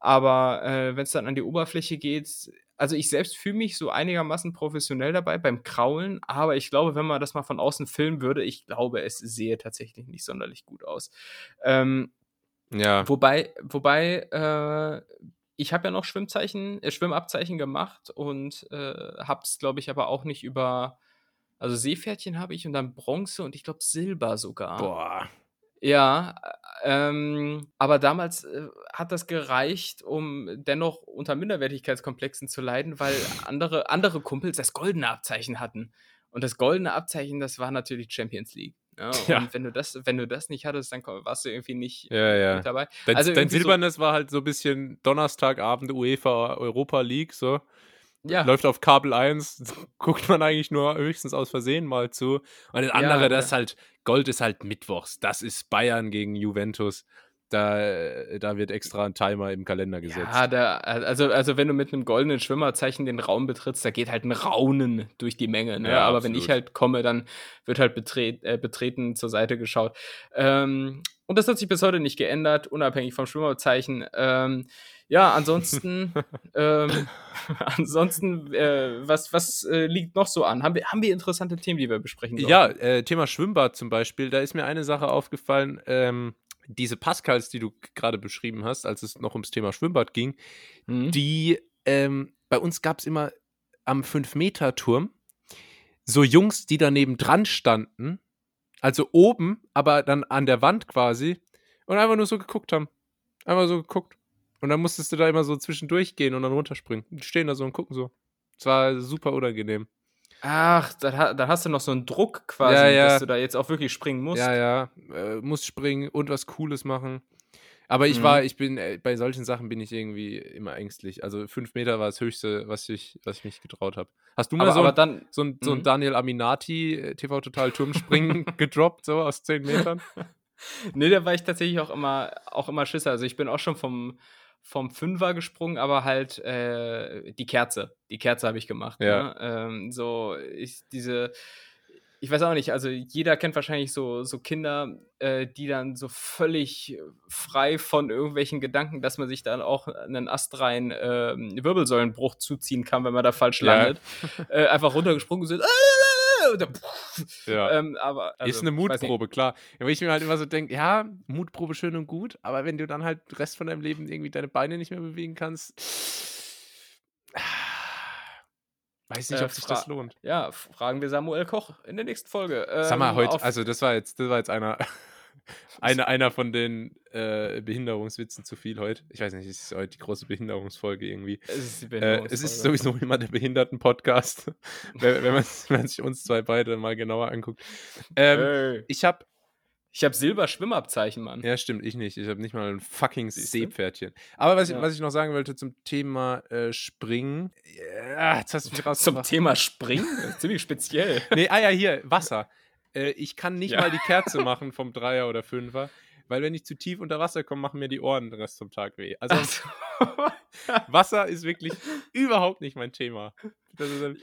Aber äh, wenn es dann an die Oberfläche geht, also ich selbst fühle mich so einigermaßen professionell dabei beim Kraulen, aber ich glaube, wenn man das mal von außen filmen würde, ich glaube, es sehe tatsächlich nicht sonderlich gut aus. Ähm, Ja. Wobei, wobei, äh, ich habe ja noch Schwimmzeichen, äh, Schwimmabzeichen gemacht und äh, hab's, glaube ich, aber auch nicht über, also Seepferdchen habe ich und dann Bronze und ich glaube Silber sogar. Boah. Ja, äh, ähm, aber damals äh, hat das gereicht, um dennoch unter Minderwertigkeitskomplexen zu leiden, weil [laughs] andere, andere Kumpels das goldene Abzeichen hatten. Und das goldene Abzeichen, das war natürlich Champions League. Ja, Ja. Und wenn du das, wenn du das nicht hattest, dann warst du irgendwie nicht Ja, ja. mit dabei. Dein, Also dein irgendwie so- Silbernes war halt so ein bisschen Donnerstagabend UEFA Europa League, so. Ja, Läuft auf Kabel 1, [laughs] guckt man eigentlich nur höchstens aus Versehen mal zu. Und das andere, das halt, Gold ist halt Mittwochs. Das ist Bayern gegen Juventus. Da, da wird extra ein Timer im Kalender gesetzt. ja da, also, also wenn du mit einem goldenen Schwimmerzeichen den Raum betrittst, da geht halt ein Raunen durch die Menge. Ne? Ja, Aber wenn absolut. ich halt komme, dann wird halt betret, äh, betreten zur Seite geschaut. Ähm, und das hat sich bis heute nicht geändert, unabhängig vom Schwimmerzeichen. Ähm, ja, ansonsten, [laughs] ähm, ansonsten, äh, was, was äh, liegt noch so an? Haben wir, haben wir interessante Themen, die wir besprechen sollen? Ja, äh, Thema Schwimmbad zum Beispiel, da ist mir eine Sache aufgefallen, ähm, diese Pascals, die du gerade beschrieben hast, als es noch ums Thema Schwimmbad ging, Hm? die, ähm, bei uns gab es immer am 5-Meter-Turm so Jungs, die daneben dran standen, also oben, aber dann an der Wand quasi und einfach nur so geguckt haben. Einfach so geguckt. Und dann musstest du da immer so zwischendurch gehen und dann runterspringen. Die stehen da so und gucken so. Es war super unangenehm. Ach, da, ha- da hast du noch so einen Druck quasi, Ja, ja. dass du da jetzt auch wirklich springen musst. Ja, ja, äh, muss springen und was Cooles machen. Aber ich Mhm. war, ich bin, äh, bei solchen Sachen bin ich irgendwie immer ängstlich. Also fünf Meter war das Höchste, was ich, was ich mich getraut habe. Hast du mal aber, so, aber ein, dann, so, ein, so ein Mhm. Daniel Aminati äh, TV Total Turmspringen [laughs] gedroppt, so aus zehn Metern? Nee, da war ich tatsächlich auch immer, auch immer Schisser. Also ich bin auch schon vom, vom Fünfer gesprungen, aber halt äh, die Kerze. Die Kerze habe ich gemacht. Ja. Ne? Ähm, so, ich, diese, ich weiß auch nicht, also jeder kennt wahrscheinlich so, so Kinder, äh, die dann so völlig frei von irgendwelchen Gedanken, dass man sich dann auch einen astreinen ähm, Wirbelsäulenbruch zuziehen kann, wenn man da falsch Ja. landet, äh, einfach runtergesprungen sind. [laughs] Dann, Ja. ähm, aber, also, ist eine. Mutprobe, klar. Ja, weil ich mir halt immer so denke, ja, Mutprobe schön und gut, aber wenn du dann halt den Rest von deinem Leben irgendwie deine Beine nicht mehr bewegen kannst, [sighs] weiß nicht, Äh, ob sich das lohnt. Ja, fragen wir Samuel Koch in der nächsten Folge. Sag mal, Ähm, heute, also das war jetzt, das war jetzt einer, [laughs] eine, einer von den äh, Behinderungswitzen zu viel heute. Ich weiß nicht, es ist heute die große Behinderungsfolge irgendwie. es ist, die Äh, es ist sowieso immer der Behinderten-Podcast, [laughs] wenn, wenn, man, wenn man sich uns zwei beide mal genauer anguckt. Ähm, Ey, ich habe, ich habe Silber-Schwimmabzeichen, Mann. ja stimmt, ich nicht. Ich habe nicht mal ein fucking? Seepferdchen. Aber was, ich, Ja. was ich noch sagen wollte zum Thema äh, Springen. Ja, jetzt hast du mich Zum rausgebracht. Thema Springen? Ziemlich speziell. Nee, ah ja, hier, Wasser. Äh, ich kann nicht Ja. mal die Kerze [laughs] machen vom Dreier oder Fünfer, weil wenn ich zu tief unter Wasser komme, machen mir die Ohren den Rest vom Tag weh. Also so. [laughs] Wasser ist wirklich überhaupt nicht mein Thema.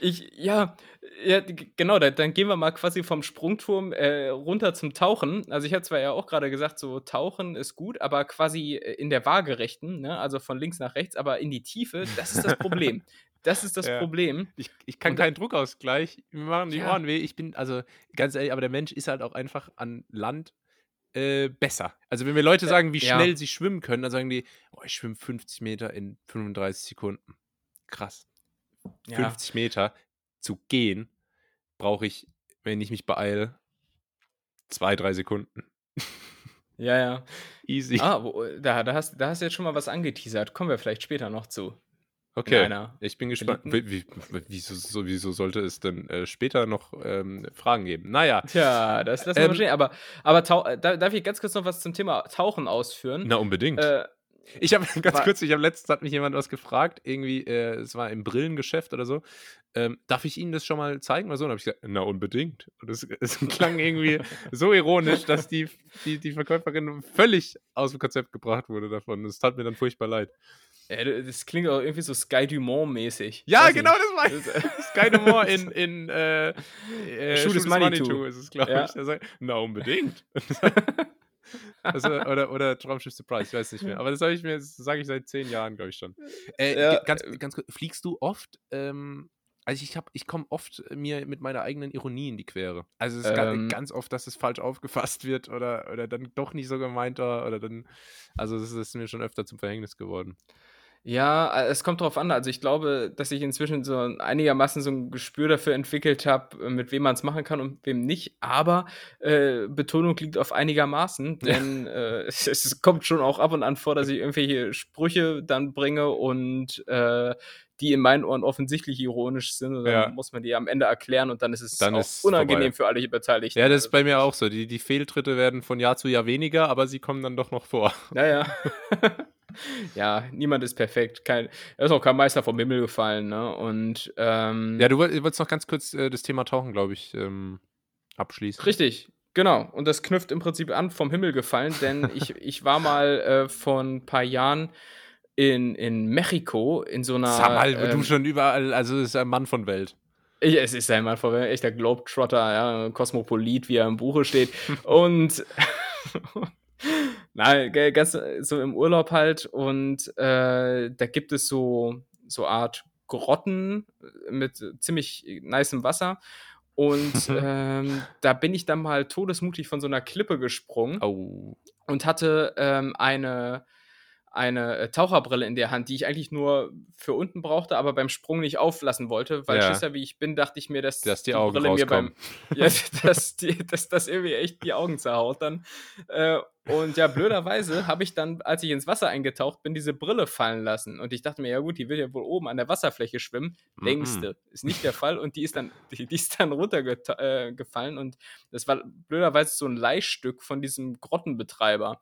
Ich, ja, ja, genau, da, dann gehen wir mal quasi vom Sprungturm äh, runter zum Tauchen. Also ich habe zwar ja auch gerade gesagt, so Tauchen ist gut, aber quasi äh, in der waagerechten, ne? also von links nach rechts, aber in die Tiefe, das ist das Problem. [laughs] Das ist das Ja. Problem. ich, ich kann Und- keinen Druckausgleich. Mir machen die Ja. Ohren weh. Ich bin, also ganz ehrlich, aber der Mensch ist halt auch einfach an Land äh, besser. Also wenn mir Leute Äh, sagen, wie ja. schnell sie schwimmen können, dann sagen die, oh, ich schwimme 50 Meter in 35 Sekunden. Krass. Ja. 50 Meter zu gehen, brauche ich, wenn ich mich beeile, zwei, drei Sekunden. Ja, ja. [laughs] Easy. Ah, da, da, hast, da hast du jetzt schon mal was angeteasert. Kommen wir vielleicht später noch zu. Okay. Ich bin gespannt. Wie, wie, wieso, so, wieso sollte es denn äh, später noch ähm, Fragen geben? Naja, Tja, das lassen wir Ähm, mal stehen. Aber, aber äh, da, darf ich ganz kurz noch was zum Thema Tauchen ausführen? na unbedingt. Äh, Ich habe [laughs] ganz kurz, ich habe letztens hat mich jemand was gefragt, irgendwie, äh, es war im Brillengeschäft oder so. Ähm, darf ich Ihnen das schon mal zeigen oder so? Und habe ich gesagt, na unbedingt. Und es, es [laughs] klang irgendwie [laughs] so ironisch, dass die, die, die Verkäuferin völlig aus dem Konzept gebracht wurde davon. Es tat mir dann furchtbar leid. Ja, das klingt auch irgendwie so Sky Dumont-mäßig. Ja, Weiß genau, nicht. das war Das- Sky More in, [laughs] in äh, äh, Schuh des Manitou. ist es, glaube Ja. ich. Sagt, na unbedingt. [laughs] also, oder, oder Traumschiff Surprise, ich weiß nicht mehr. Aber das habe ich mir, sage ich seit zehn Jahren, glaube ich schon. Äh, Ja, ganz, äh, ganz kurz, fliegst du oft? Ähm, also ich habe, ich komme oft äh, mir mit meiner eigenen Ironie in die Quere. Also es ist Ähm. ganz oft, dass es falsch aufgefasst wird oder, oder dann doch nicht so gemeint war oder dann, also das ist mir schon öfter zum Verhängnis geworden. Ja, äh, es kommt drauf an. Also ich glaube, dass ich inzwischen so ein- einigermaßen so ein Gespür dafür entwickelt habe, mit wem man es machen kann und wem nicht. Aber äh, Betonung liegt auf einigermaßen, denn äh, [laughs] es, es kommt schon auch ab und an vor, dass ich irgendwelche Sprüche dann bringe und äh, die in meinen Ohren offensichtlich ironisch sind. Dann Ja. muss man die am Ende erklären und dann ist es Dann auch ist unangenehm vorbei. für alle hier Beteiligten. Ja, das ist Also, bei mir auch so. Die, die Fehltritte werden von Jahr zu Jahr weniger, aber sie kommen dann doch noch vor. Naja. [laughs] [laughs] ja, niemand ist perfekt. Kein, er ist auch kein Meister vom Himmel gefallen, ne? Und ähm, Ja, du woll- wolltest noch ganz kurz äh, das Thema Tauchen, glaube ich, ähm, abschließen. Richtig, genau. Und das knüpft im Prinzip an vom Himmel gefallen, denn ich, [laughs] ich war mal äh, vor ein paar Jahren in, in Mexiko in so einer. Sag mal, wo du ähm, schon überall, also ist ein Mann von Welt. ich, es ist einmal vor ein echter Globetrotter, ja, Kosmopolit, wie er im Buche steht. Und [laughs] [laughs] nein, ganz äh, so im Urlaub halt. Und äh, da gibt es so, so Art Grotten mit ziemlich nicem Wasser. Und [laughs] ähm, da bin ich dann mal todesmutig von so einer Klippe gesprungen Oh. und hatte ähm, eine, eine äh, Taucherbrille in der Hand, die ich eigentlich nur für unten brauchte, aber beim Sprung nicht auflassen wollte, weil Ja. Schisser wie ich bin, dachte ich mir, dass, Dass die Augen rauskommen. ja, [laughs] [laughs] dass, die, dass das irgendwie echt die Augen zerhaut dann. Äh, und ja, blöderweise habe ich dann, als ich ins Wasser eingetaucht bin, diese Brille fallen lassen. Und ich dachte mir, ja gut, die will ja wohl oben an der Wasserfläche schwimmen. Mhm. Denkste, ist nicht der Fall. Und die ist dann, die, die ist dann runtergefallen. Äh, und das war blöderweise so ein Leihstück von diesem Grottenbetreiber.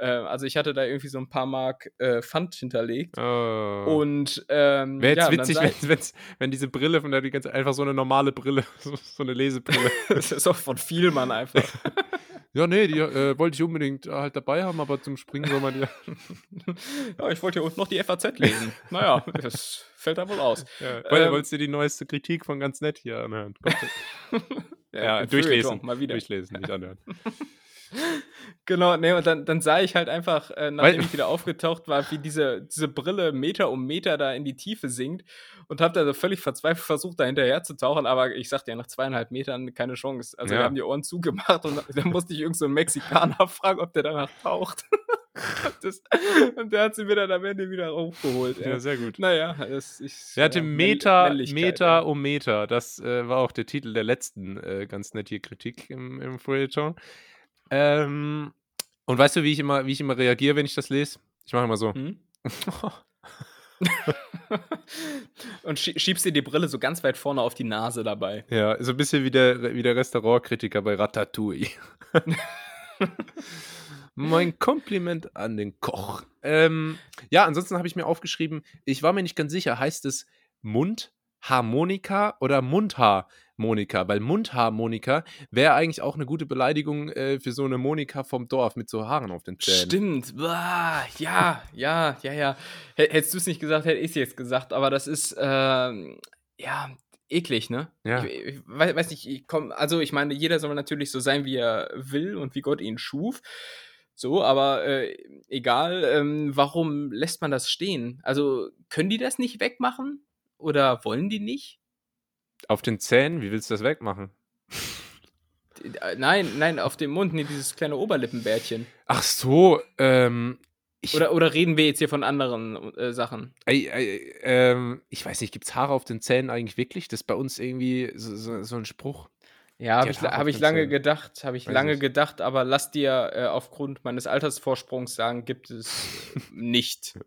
Äh, also ich hatte da irgendwie so ein paar Mark äh, Pfand hinterlegt. Oh. Und ähm, Wäre jetzt ja, witzig, sah wenn, wenn's, wenn diese Brille von der die ganze einfach so eine normale Brille, [laughs] so, so eine Lesebrille. [laughs] das ist auch von Vielmann einfach. [laughs] ja, nee, die äh, wollte ich unbedingt halt dabei haben, aber zum Springen soll man die. [laughs] ja, ich wollte hier unten noch die FAZ lesen. naja, das fällt da wohl aus. Ja, weil, Ähm, wolltest du die neueste Kritik von ganz nett hier anhören? [laughs] Ja, im durchlesen. Mal wieder. Durchlesen, nicht anhören. [laughs] Genau, nee, und dann, dann sah ich halt einfach, äh, nachdem Weil- ich wieder aufgetaucht war, wie diese, diese Brille Meter um Meter da in die Tiefe sinkt und hab da so völlig verzweifelt versucht, da hinterher zu tauchen, aber ich sagte ja, nach zweieinhalb Metern keine Chance. Also Ja. wir haben die Ohren zugemacht und dann musste ich irgend so einen Mexikaner [laughs] fragen, ob der danach taucht. [laughs] das, und der hat sie mir dann am Ende wieder hochgeholt. Ja, sehr gut. Naja, das ist. Der hatte ja, Meter, Meter um Meter. Das äh, war auch der Titel der letzten äh, ganz nett hier Kritik im, im Feuilleton. Ähm, und weißt du, wie ich immer, wie ich immer reagiere, wenn ich das lese? Ich mache immer so. Hm? [laughs] und schie- schiebst dir die Brille so ganz weit vorne auf die Nase dabei. Ja, so ein bisschen wie der, wie der Restaurantkritiker bei Ratatouille. [laughs] mein Kompliment an den Koch. Ähm, ja, ansonsten habe ich mir aufgeschrieben, ich war mir nicht ganz sicher, heißt es Mund Harmonika oder Mundharmonika? Weil Mundharmonika wäre eigentlich auch eine gute Beleidigung äh, für so eine Monika vom Dorf mit so Haaren auf den Zähnen. Stimmt. Boah, ja, ja, ja, ja. Hättest du es nicht gesagt, hätte ich es jetzt gesagt. Aber das ist, ähm, ja, eklig, ne? Ja. Ich, ich weiß nicht, ich komm, also ich meine, jeder soll natürlich so sein, wie er will und wie Gott ihn schuf. So, aber äh, egal, ähm, warum lässt man das stehen? Also können die das nicht wegmachen? Oder wollen die nicht? Auf den Zähnen? Wie willst du das wegmachen? Äh, nein, nein, auf dem Mund, nee, dieses kleine Oberlippenbärtchen. Ach so, ähm. Oder, oder reden wir jetzt hier von anderen äh, Sachen? Ey, ähm, ich weiß nicht, gibt es Haare auf den Zähnen eigentlich wirklich? Das ist bei uns irgendwie so, so, so ein Spruch. Ja, habe ich, hab ich lange gedacht, habe ich lange nicht. gedacht, aber lass dir äh, aufgrund meines Altersvorsprungs sagen, gibt es nicht.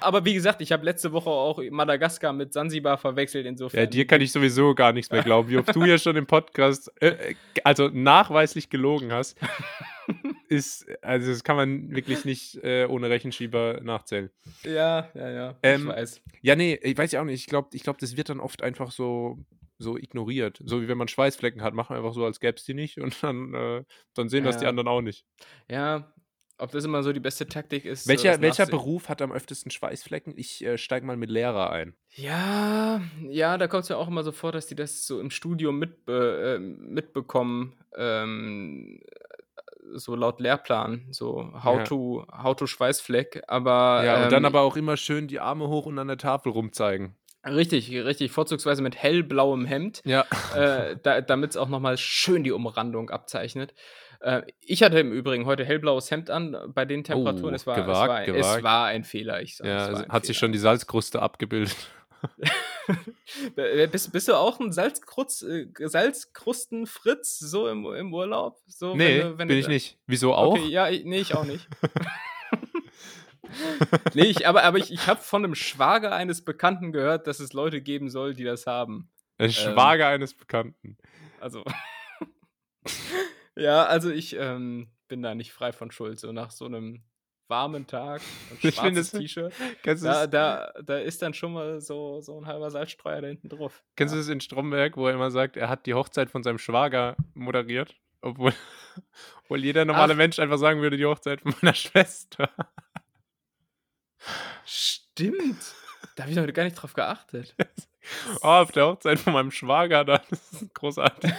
Aber wie gesagt, ich habe letzte Woche auch Madagaskar mit Sansibar verwechselt, insofern. Ja, dir kann ich sowieso gar nichts mehr glauben, wie oft du ja schon im Podcast, äh, äh also nachweislich gelogen hast. [laughs] ist, also das kann man wirklich nicht äh, ohne Rechenschieber nachzählen. Ja, ja, ja. Ähm, ich weiß. Ja, nee, ich weiß ja auch nicht. Ich glaube, ich glaub, das wird dann oft einfach so, so ignoriert. So wie wenn man Schweißflecken hat, machen wir einfach so, als gäbe es die nicht und dann, äh, dann sehen ja. das die anderen auch nicht. Ja, ob das immer so die beste Taktik ist. Welcher, welcher Beruf hat am öftesten Schweißflecken? Ich äh, steige mal mit Lehrer ein. Ja, ja, da kommt es ja auch immer so vor, dass die das so im Studium mit, äh, mitbekommen. Ähm, so laut Lehrplan, so how, ja. to, how to Schweißfleck, aber. Ja, und ähm, dann aber auch immer schön die Arme hoch und an der Tafel rumzeigen. Richtig, richtig, vorzugsweise mit hellblauem Hemd, ja. äh, da, damit es auch nochmal schön die Umrandung abzeichnet. Äh, ich hatte im Übrigen heute hellblaues Hemd an bei den Temperaturen. Oh, es, war, gewagt, es, war, gewagt. es war ein Fehler, ich sag, Ja, hat Fehler. sich schon die Salzkruste abgebildet. [laughs] [laughs] bist, bist, du auch ein Salzkruz, äh, Salzkrusten-Fritz so im, im Urlaub? So, nee, wenn du, wenn bin ich nicht. Wieso auch? Okay, ja, ich, nee, ich auch nicht. [laughs] [laughs] nee, ich, aber, aber ich, ich habe von einem Schwager eines Bekannten gehört, dass es Leute geben soll, die das haben. Ein ähm, Schwager ähm, eines Bekannten. Also. [laughs] ja, also ich ähm, bin da nicht frei von Schuld. So nach so einem warmen Tag, ein [laughs] schwarzes T-Shirt. Da, da, da ist dann schon mal so, so ein halber Salzstreuer da hinten drauf. Kennst ja. du das in Stromberg, wo er immer sagt, er hat die Hochzeit von seinem Schwager moderiert? Obwohl, obwohl jeder normale Ach. Mensch einfach sagen würde, die Hochzeit von meiner Schwester. Stimmt. Da habe ich noch gar nicht drauf geachtet. [laughs] oh, auf der Hochzeit von meinem Schwager, da. Das ist großartig.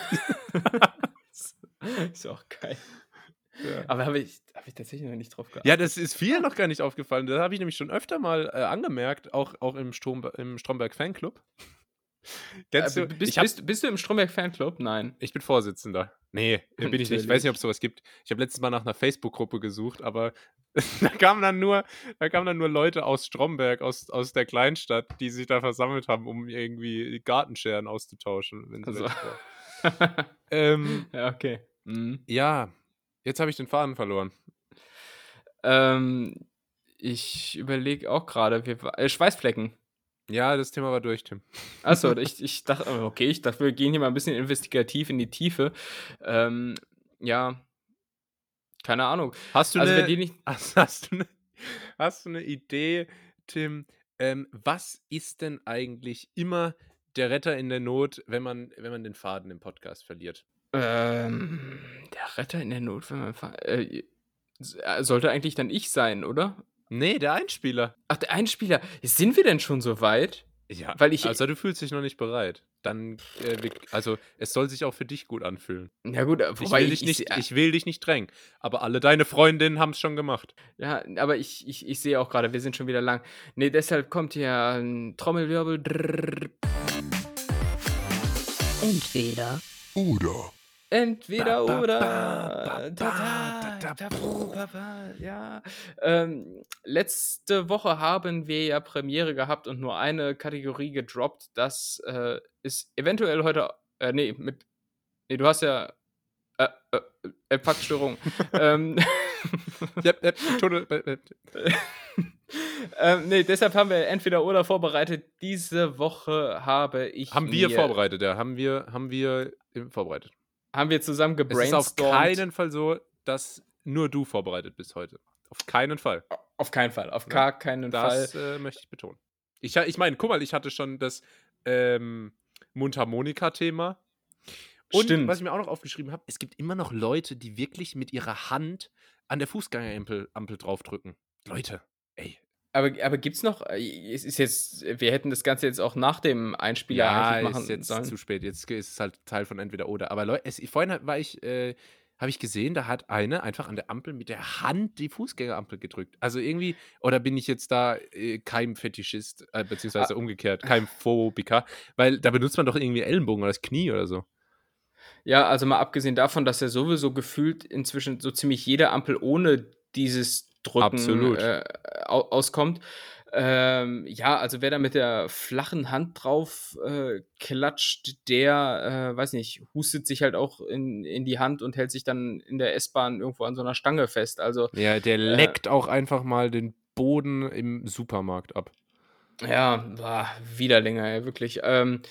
[laughs] ist auch geil. Ja. Aber habe ich, hab ich tatsächlich noch nicht drauf geachtet. Ja, das ist vielen noch gar nicht aufgefallen. Das habe ich nämlich schon öfter mal äh, angemerkt, auch, auch im, Strom, im Stromberg Fanclub. Kennst äh, du, bist, hab, bist, bist, du im Stromberg Fanclub? Nein. Ich bin Vorsitzender. Nee, [laughs] bin ich nicht. Ich weiß nicht, ob es sowas gibt. Ich habe letztes Mal nach einer Facebook-Gruppe gesucht, aber [laughs] da kamen dann nur, da kamen dann nur Leute aus Stromberg, aus, aus der Kleinstadt, die sich da versammelt haben, um irgendwie Gartenscheren auszutauschen. Wenn also. [laughs] ähm, ja, okay. Mhm. Ja, jetzt habe ich den Faden verloren. Ähm, ich überlege auch gerade, äh, Schweißflecken. Ja, das Thema war durch, Tim. Achso, [laughs] ich, ich dachte, okay, ich dachte, wir gehen hier mal ein bisschen investigativ in die Tiefe. Ähm, ja, keine Ahnung. Hast du also, eine, nicht [laughs] hast, hast, du eine, hast du eine Idee, Tim, ähm, was ist denn eigentlich immer der Retter in der Not, wenn man, wenn man den Faden im Podcast verliert? Ähm, der Retter in der Not, wenn man. Äh, sollte eigentlich dann ich sein, oder? Nee, der Einspieler. Ach, der Einspieler. Sind wir denn schon so weit? Ja, Weil ich, also du fühlst dich noch nicht bereit. Dann, äh, also es soll sich auch für dich gut anfühlen. Ja gut, wobei ich will, dich, nicht, ich, ich will dich nicht drängen. Aber alle deine Freundinnen haben es schon gemacht. Ja, aber ich, ich, ich sehe auch gerade, wir sind schon wieder lang. Nee, deshalb kommt hier ein Trommelwirbel. Entweder oder. Entweder oder. Ja. Ähm, letzte Woche haben wir ja Premiere gehabt und nur eine Kategorie gedroppt. Das äh, ist eventuell heute. Äh, nee, mit. Nee, du hast ja. Äh, äh, äh Packstörung. [laughs] ähm, yep, yep, total, ähm, nee, deshalb haben wir entweder oder vorbereitet. Diese Woche habe ich. Haben wir vorbereitet, ja. Haben wir, haben wir vorbereitet haben wir zusammen gebrainstormt. Es ist auf keinen Fall so, dass nur du vorbereitet bist heute. Auf keinen Fall. Auf keinen Fall. Auf gar keinen das, Fall. Das äh, möchte ich betonen. Ich, ich meine, guck mal, ich hatte schon das ähm, Mundharmonika-Thema. Und Stimmt. was ich mir auch noch aufgeschrieben habe, es gibt immer noch Leute, die wirklich mit ihrer Hand an der Fußgängerampel Ampel draufdrücken. Leute, ey. Aber, aber gibt es noch, äh, es ist jetzt, wir hätten das Ganze jetzt auch nach dem Einspieler Ja, eigentlich machen ist jetzt sollen. zu spät. Jetzt ist es halt Teil von entweder oder. Aber Leute, es, vorhin war ich, äh, habe ich gesehen, da hat eine einfach an der Ampel mit der Hand die Fußgängerampel gedrückt. Also irgendwie, oder bin ich jetzt da äh, kein Fetischist, äh, beziehungsweise Ah. umgekehrt, kein Phobiker, weil da benutzt man doch irgendwie Ellenbogen oder das Knie oder so. Ja, also mal abgesehen davon, dass er sowieso gefühlt inzwischen so ziemlich jede Ampel ohne dieses Drücken Absolut. äh, au auskommt. Ähm, ja, also wer da mit der flachen Hand drauf äh, klatscht, der, äh, weiß nicht, hustet sich halt auch in, in die Hand und hält sich dann in der S-Bahn irgendwo an so einer Stange fest. Also Ja, der Äh. leckt auch einfach mal den Boden im Supermarkt ab. Ja, boah, Widerlinger, ey, wirklich. Ähm,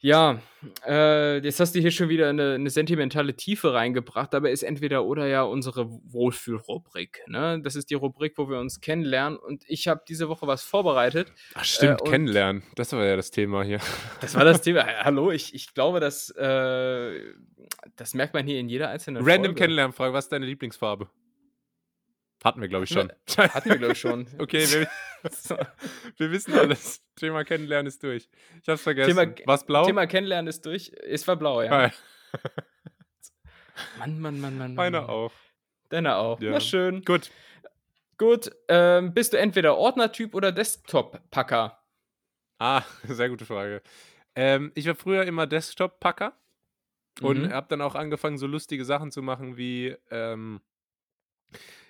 ja, äh, jetzt hast du hier schon wieder eine, eine sentimentale Tiefe reingebracht, aber ist entweder oder ja unsere Wohlfühlrubrik. Ne? Das ist die Rubrik, wo wir uns kennenlernen und ich habe diese Woche was vorbereitet. Ach, stimmt, Äh, kennenlernen. Das war ja das Thema hier. Das war das [laughs] Thema. Hallo, ich, ich glaube, dass, äh, das merkt man hier in jeder einzelnen Random Folge. Kennenlernfrage, was ist deine Lieblingsfarbe? Hatten wir, glaube ich, schon. Hatten wir, glaube ich, schon. [laughs] okay, wir, [laughs] wir wissen alles. Thema Kennenlernen ist durch. Ich hab's vergessen. Thema- Was blau? Thema Kennenlernen ist durch. Es war blau, ja. Mann, Mann, Mann, Mann. Mann. Meine auch. Deine auch. Ja. Na schön. Gut. Gut, ähm, bist du entweder Ordnertyp oder Desktop-Packer? Ah, [laughs] sehr gute Frage. Ähm, ich war früher immer Desktop-Packer und Mhm. habe dann auch angefangen, so lustige Sachen zu machen wie ähm,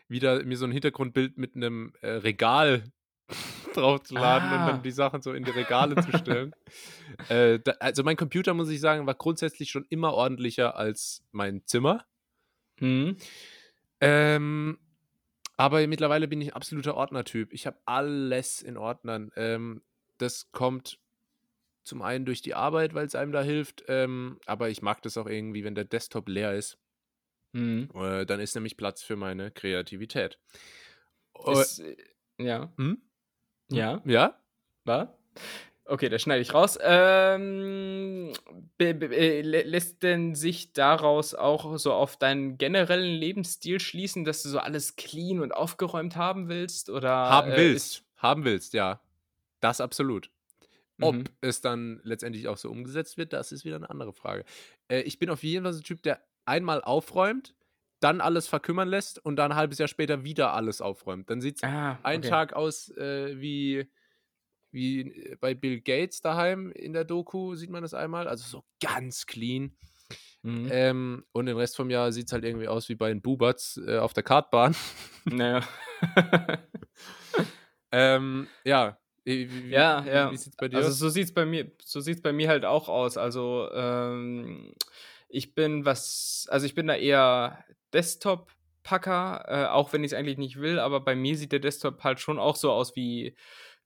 wieder mir so ein Hintergrundbild mit einem äh, Regal [laughs] draufzuladen und Ah. dann die Sachen so in die Regale zu [laughs] stellen. Äh, da, also mein Computer, muss ich sagen, war grundsätzlich schon immer ordentlicher als mein Zimmer. Mhm. Ähm, aber mittlerweile bin ich ein absoluter Ordnertyp. Ich habe alles in Ordnern. Ähm, das kommt zum einen durch die Arbeit, weil es einem da hilft. Ähm, aber ich mag das auch irgendwie, wenn der Desktop leer ist. Mhm. Äh, dann ist nämlich Platz für meine Kreativität. Äh, Ist, äh, ja. hm? Ja. Ja? War? Okay, das schneide ich raus. Ähm, äh, lä- lässt denn sich daraus auch so auf deinen generellen Lebensstil schließen, dass du so alles clean und aufgeräumt haben willst? Oder haben äh, willst. haben willst, ja. Das absolut. Ob Mhm. es dann letztendlich auch so umgesetzt wird, das ist wieder eine andere Frage. Äh, ich bin auf jeden Fall so ein Typ, der einmal aufräumt, dann alles verkümmern lässt und dann ein halbes Jahr später wieder alles aufräumt. Dann sieht es Ah, einen okay. Tag aus äh, wie, wie äh, bei Bill Gates daheim in der Doku, sieht man das einmal. Also so ganz clean. Mhm. Ähm, und den Rest vom Jahr sieht es halt irgendwie aus wie bei den Buberts äh, auf der Kartbahn. [laughs] Naja. ähm, ja. Wie, Ja, ja. Wie sieht es bei dir Also so sieht's bei mir, so sieht's bei mir halt auch aus. Also ähm, ich bin was, also ich bin da eher Desktop-Packer, äh, auch wenn ich es eigentlich nicht will, aber bei mir sieht der Desktop halt schon auch so aus wie,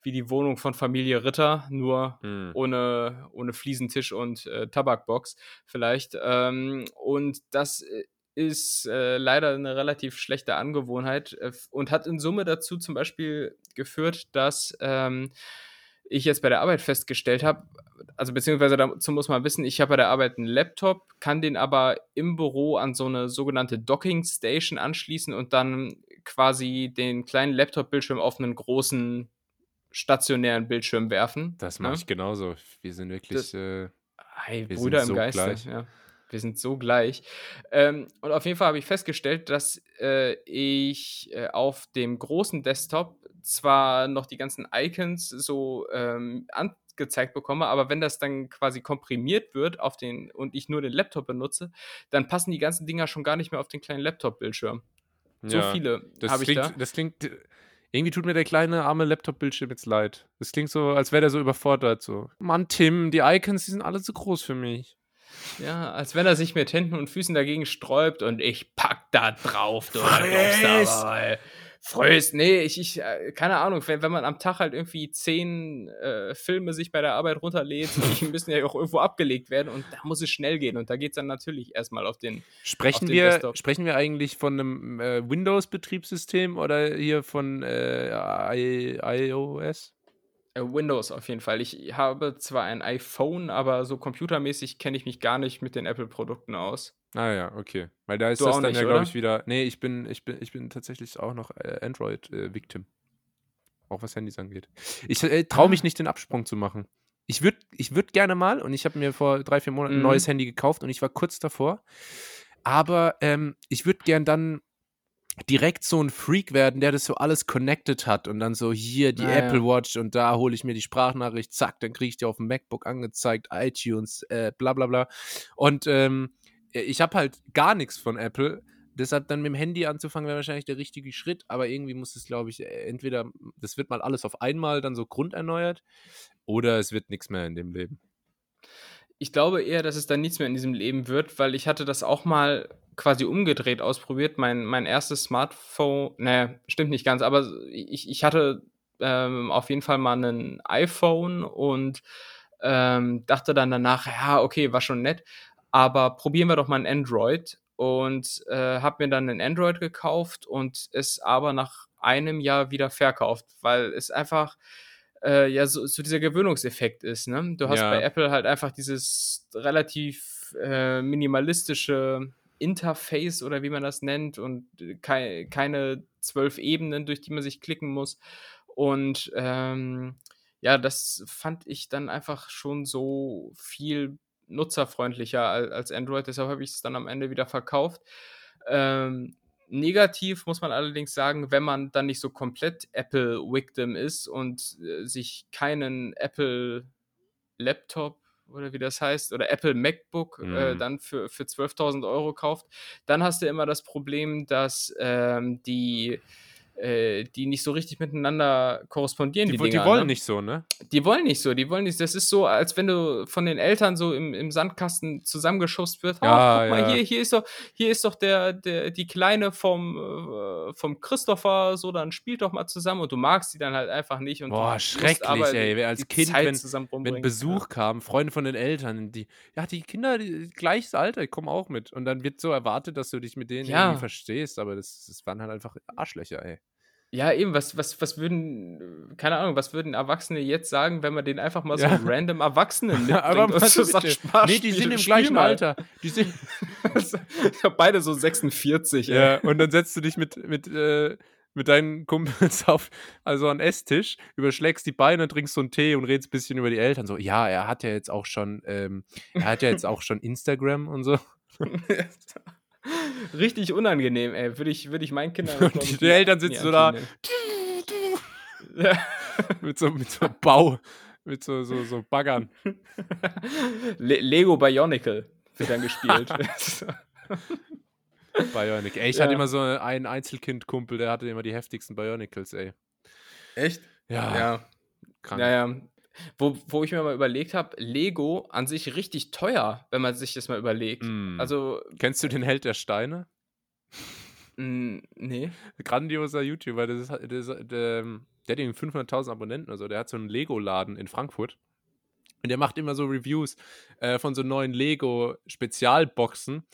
wie die Wohnung von Familie Ritter, nur Hm. ohne, ohne Fliesentisch und äh, Tabakbox vielleicht. Ähm, und das äh, ist äh, leider eine relativ schlechte Angewohnheit äh, und hat in Summe dazu zum Beispiel geführt, dass ähm, ich jetzt bei der Arbeit festgestellt habe, also beziehungsweise dazu muss man wissen, ich habe bei der Arbeit einen Laptop, kann den aber im Büro an so eine sogenannte Docking Station anschließen und dann quasi den kleinen Laptop-Bildschirm auf einen großen stationären Bildschirm werfen. Das ne? mache ich genauso. Wir sind wirklich. Das- äh, Hey, sind im so Geiste. Ja. Wir sind so gleich. Ähm, und auf jeden Fall habe ich festgestellt, dass äh, ich äh, auf dem großen Desktop zwar noch die ganzen Icons so ähm, angezeigt bekomme, aber wenn das dann quasi komprimiert wird auf den und ich nur den Laptop benutze, dann passen die ganzen Dinger schon gar nicht mehr auf den kleinen Laptop-Bildschirm. So ja. viele Das habe ich klingt, da. das klingt. Irgendwie tut mir der kleine arme Laptop-Bildschirm jetzt leid. Das klingt so, als wäre der so überfordert. So, Mann, Tim, die Icons, die sind alle zu groß für mich. Ja, als wenn er sich mit Händen und Füßen dagegen sträubt und ich pack da drauf, du ey. Friss, nee, ich, ich, äh, keine Ahnung, wenn, wenn man am Tag halt irgendwie zehn äh, Filme sich bei der Arbeit runterlädt, [laughs] die müssen ja auch irgendwo abgelegt werden und da muss es schnell gehen und da geht es dann natürlich erstmal auf den, Sprechen den wir, Desktop. sprechen wir eigentlich von einem äh, Windows-Betriebssystem oder hier von äh, iOS? Äh, Windows auf jeden Fall. Ich habe zwar ein iPhone, aber so computermäßig kenne ich mich gar nicht mit den Apple-Produkten aus. Ah ja, okay. Weil da ist Du das dann nicht, ja, glaube ich, wieder. Nee, ich bin, ich bin, ich bin tatsächlich auch noch äh, Android-Victim. auch was Handys angeht. Ich äh, traue mich Ah. nicht, den Absprung zu machen. Ich würde ich würd gerne mal, und ich habe mir vor drei, vier Monaten ein Mhm. neues Handy gekauft und ich war kurz davor. Aber ähm, ich würde gern dann direkt so ein Freak werden, der das so alles connected hat und dann so hier die Ah. Apple Watch und da hole ich mir die Sprachnachricht, zack, dann kriege ich die auf dem MacBook angezeigt, iTunes, äh, bla bla bla. Und ähm, ich habe halt gar nichts von Apple. Deshalb dann mit dem Handy anzufangen, wäre wahrscheinlich der richtige Schritt, aber irgendwie muss es, glaube ich, äh, entweder, das wird mal alles auf einmal dann so grunderneuert oder es wird nichts mehr in dem Leben. Ich glaube eher, dass es dann nichts mehr in diesem Leben wird, weil ich hatte das auch mal quasi umgedreht ausprobiert. Mein, mein erstes Smartphone, naja, stimmt nicht ganz, aber ich, ich hatte ähm, auf jeden Fall mal ein iPhone und ähm, dachte dann danach, ja, okay, war schon nett, aber probieren wir doch mal ein Android und äh, habe mir dann ein Android gekauft und es aber nach einem Jahr wieder verkauft, weil es einfach äh, ja so, so dieser Gewöhnungseffekt ist. Ne? Du hast Ja. bei Apple halt einfach dieses relativ äh, minimalistische Interface oder wie man das nennt und kei keine zwölf Ebenen, durch die man sich klicken muss. Und ähm, ja, das fand ich dann einfach schon so viel nutzerfreundlicher als, Android. Deshalb habe ich es dann am Ende wieder verkauft. Ähm, negativ muss man allerdings sagen, wenn man dann nicht so komplett Apple-Victim ist und äh, sich keinen Apple Laptop oder wie das heißt, oder Apple MacBook äh, Mhm. dann für, für 12.000 Euro kauft, dann hast du immer das Problem, dass ähm, die, äh, die nicht so richtig miteinander korrespondieren, die, Die, wo- die Dinger, wollen ne? nicht so, ne? Die wollen nicht so, die wollen nicht. Das ist so, als wenn du von den Eltern so im, im Sandkasten zusammengeschubst wirst. Ja, guck mal, ja. hier, hier ist doch, hier ist doch der, der, die Kleine vom, äh, vom Christopher, so, dann spielt doch mal zusammen und du magst sie dann halt einfach nicht. Und Boah, schrecklich, aber ey. als Kind, wenn- zusammen Wenn. Besuch kam, Freunde von den Eltern, die, ja, die Kinder, die, gleiches Alter, ich komme auch mit. Und dann wird so erwartet, dass du dich mit denen Ja. irgendwie verstehst, aber das, das waren halt einfach Arschlöcher, ey. Ja, eben, was, was, was würden, keine Ahnung, was würden Erwachsene jetzt sagen, wenn man den einfach mal so Ja. random Erwachsenen [laughs] mitbringt aber und was so sagt, Spaß, Nee, die sind im gleichen mal. Alter. Die sind, [laughs] [laughs] Beide so 46, ey. ja, und dann setzt du dich mit, mit, äh, mit deinen Kumpels auf, also an den Esstisch, überschlägst die Beine, trinkst so einen Tee und redest ein bisschen über die Eltern. So, ja, er hat ja jetzt auch schon, ähm, er hat ja jetzt auch schon Instagram und so. Richtig unangenehm, ey. Würde ich, würde ich meinen Kindern. Und die nie- Eltern sitzen so da. [laughs] [laughs] mit so, mit so Bau, mit so, so, so Baggern. Le Lego Bionicle wird dann gespielt. [laughs] Bionic. Ey, ich Ja. hatte immer so einen Einzelkind-Kumpel, der hatte immer die heftigsten Bionicles, ey. Echt? Ja, Ja. krank. Naja. Wo, wo ich mir mal überlegt habe, Lego an sich richtig teuer, wenn man sich das mal überlegt. Mm. Also, Kennst du den Held der Steine? mh, nee. Grandioser YouTuber, das ist, das ist, der, der hat irgendwie 500.000 Abonnenten oder so. Der hat so einen Lego-Laden in Frankfurt. Und der macht immer so Reviews äh, von so neuen Lego-Spezialboxen,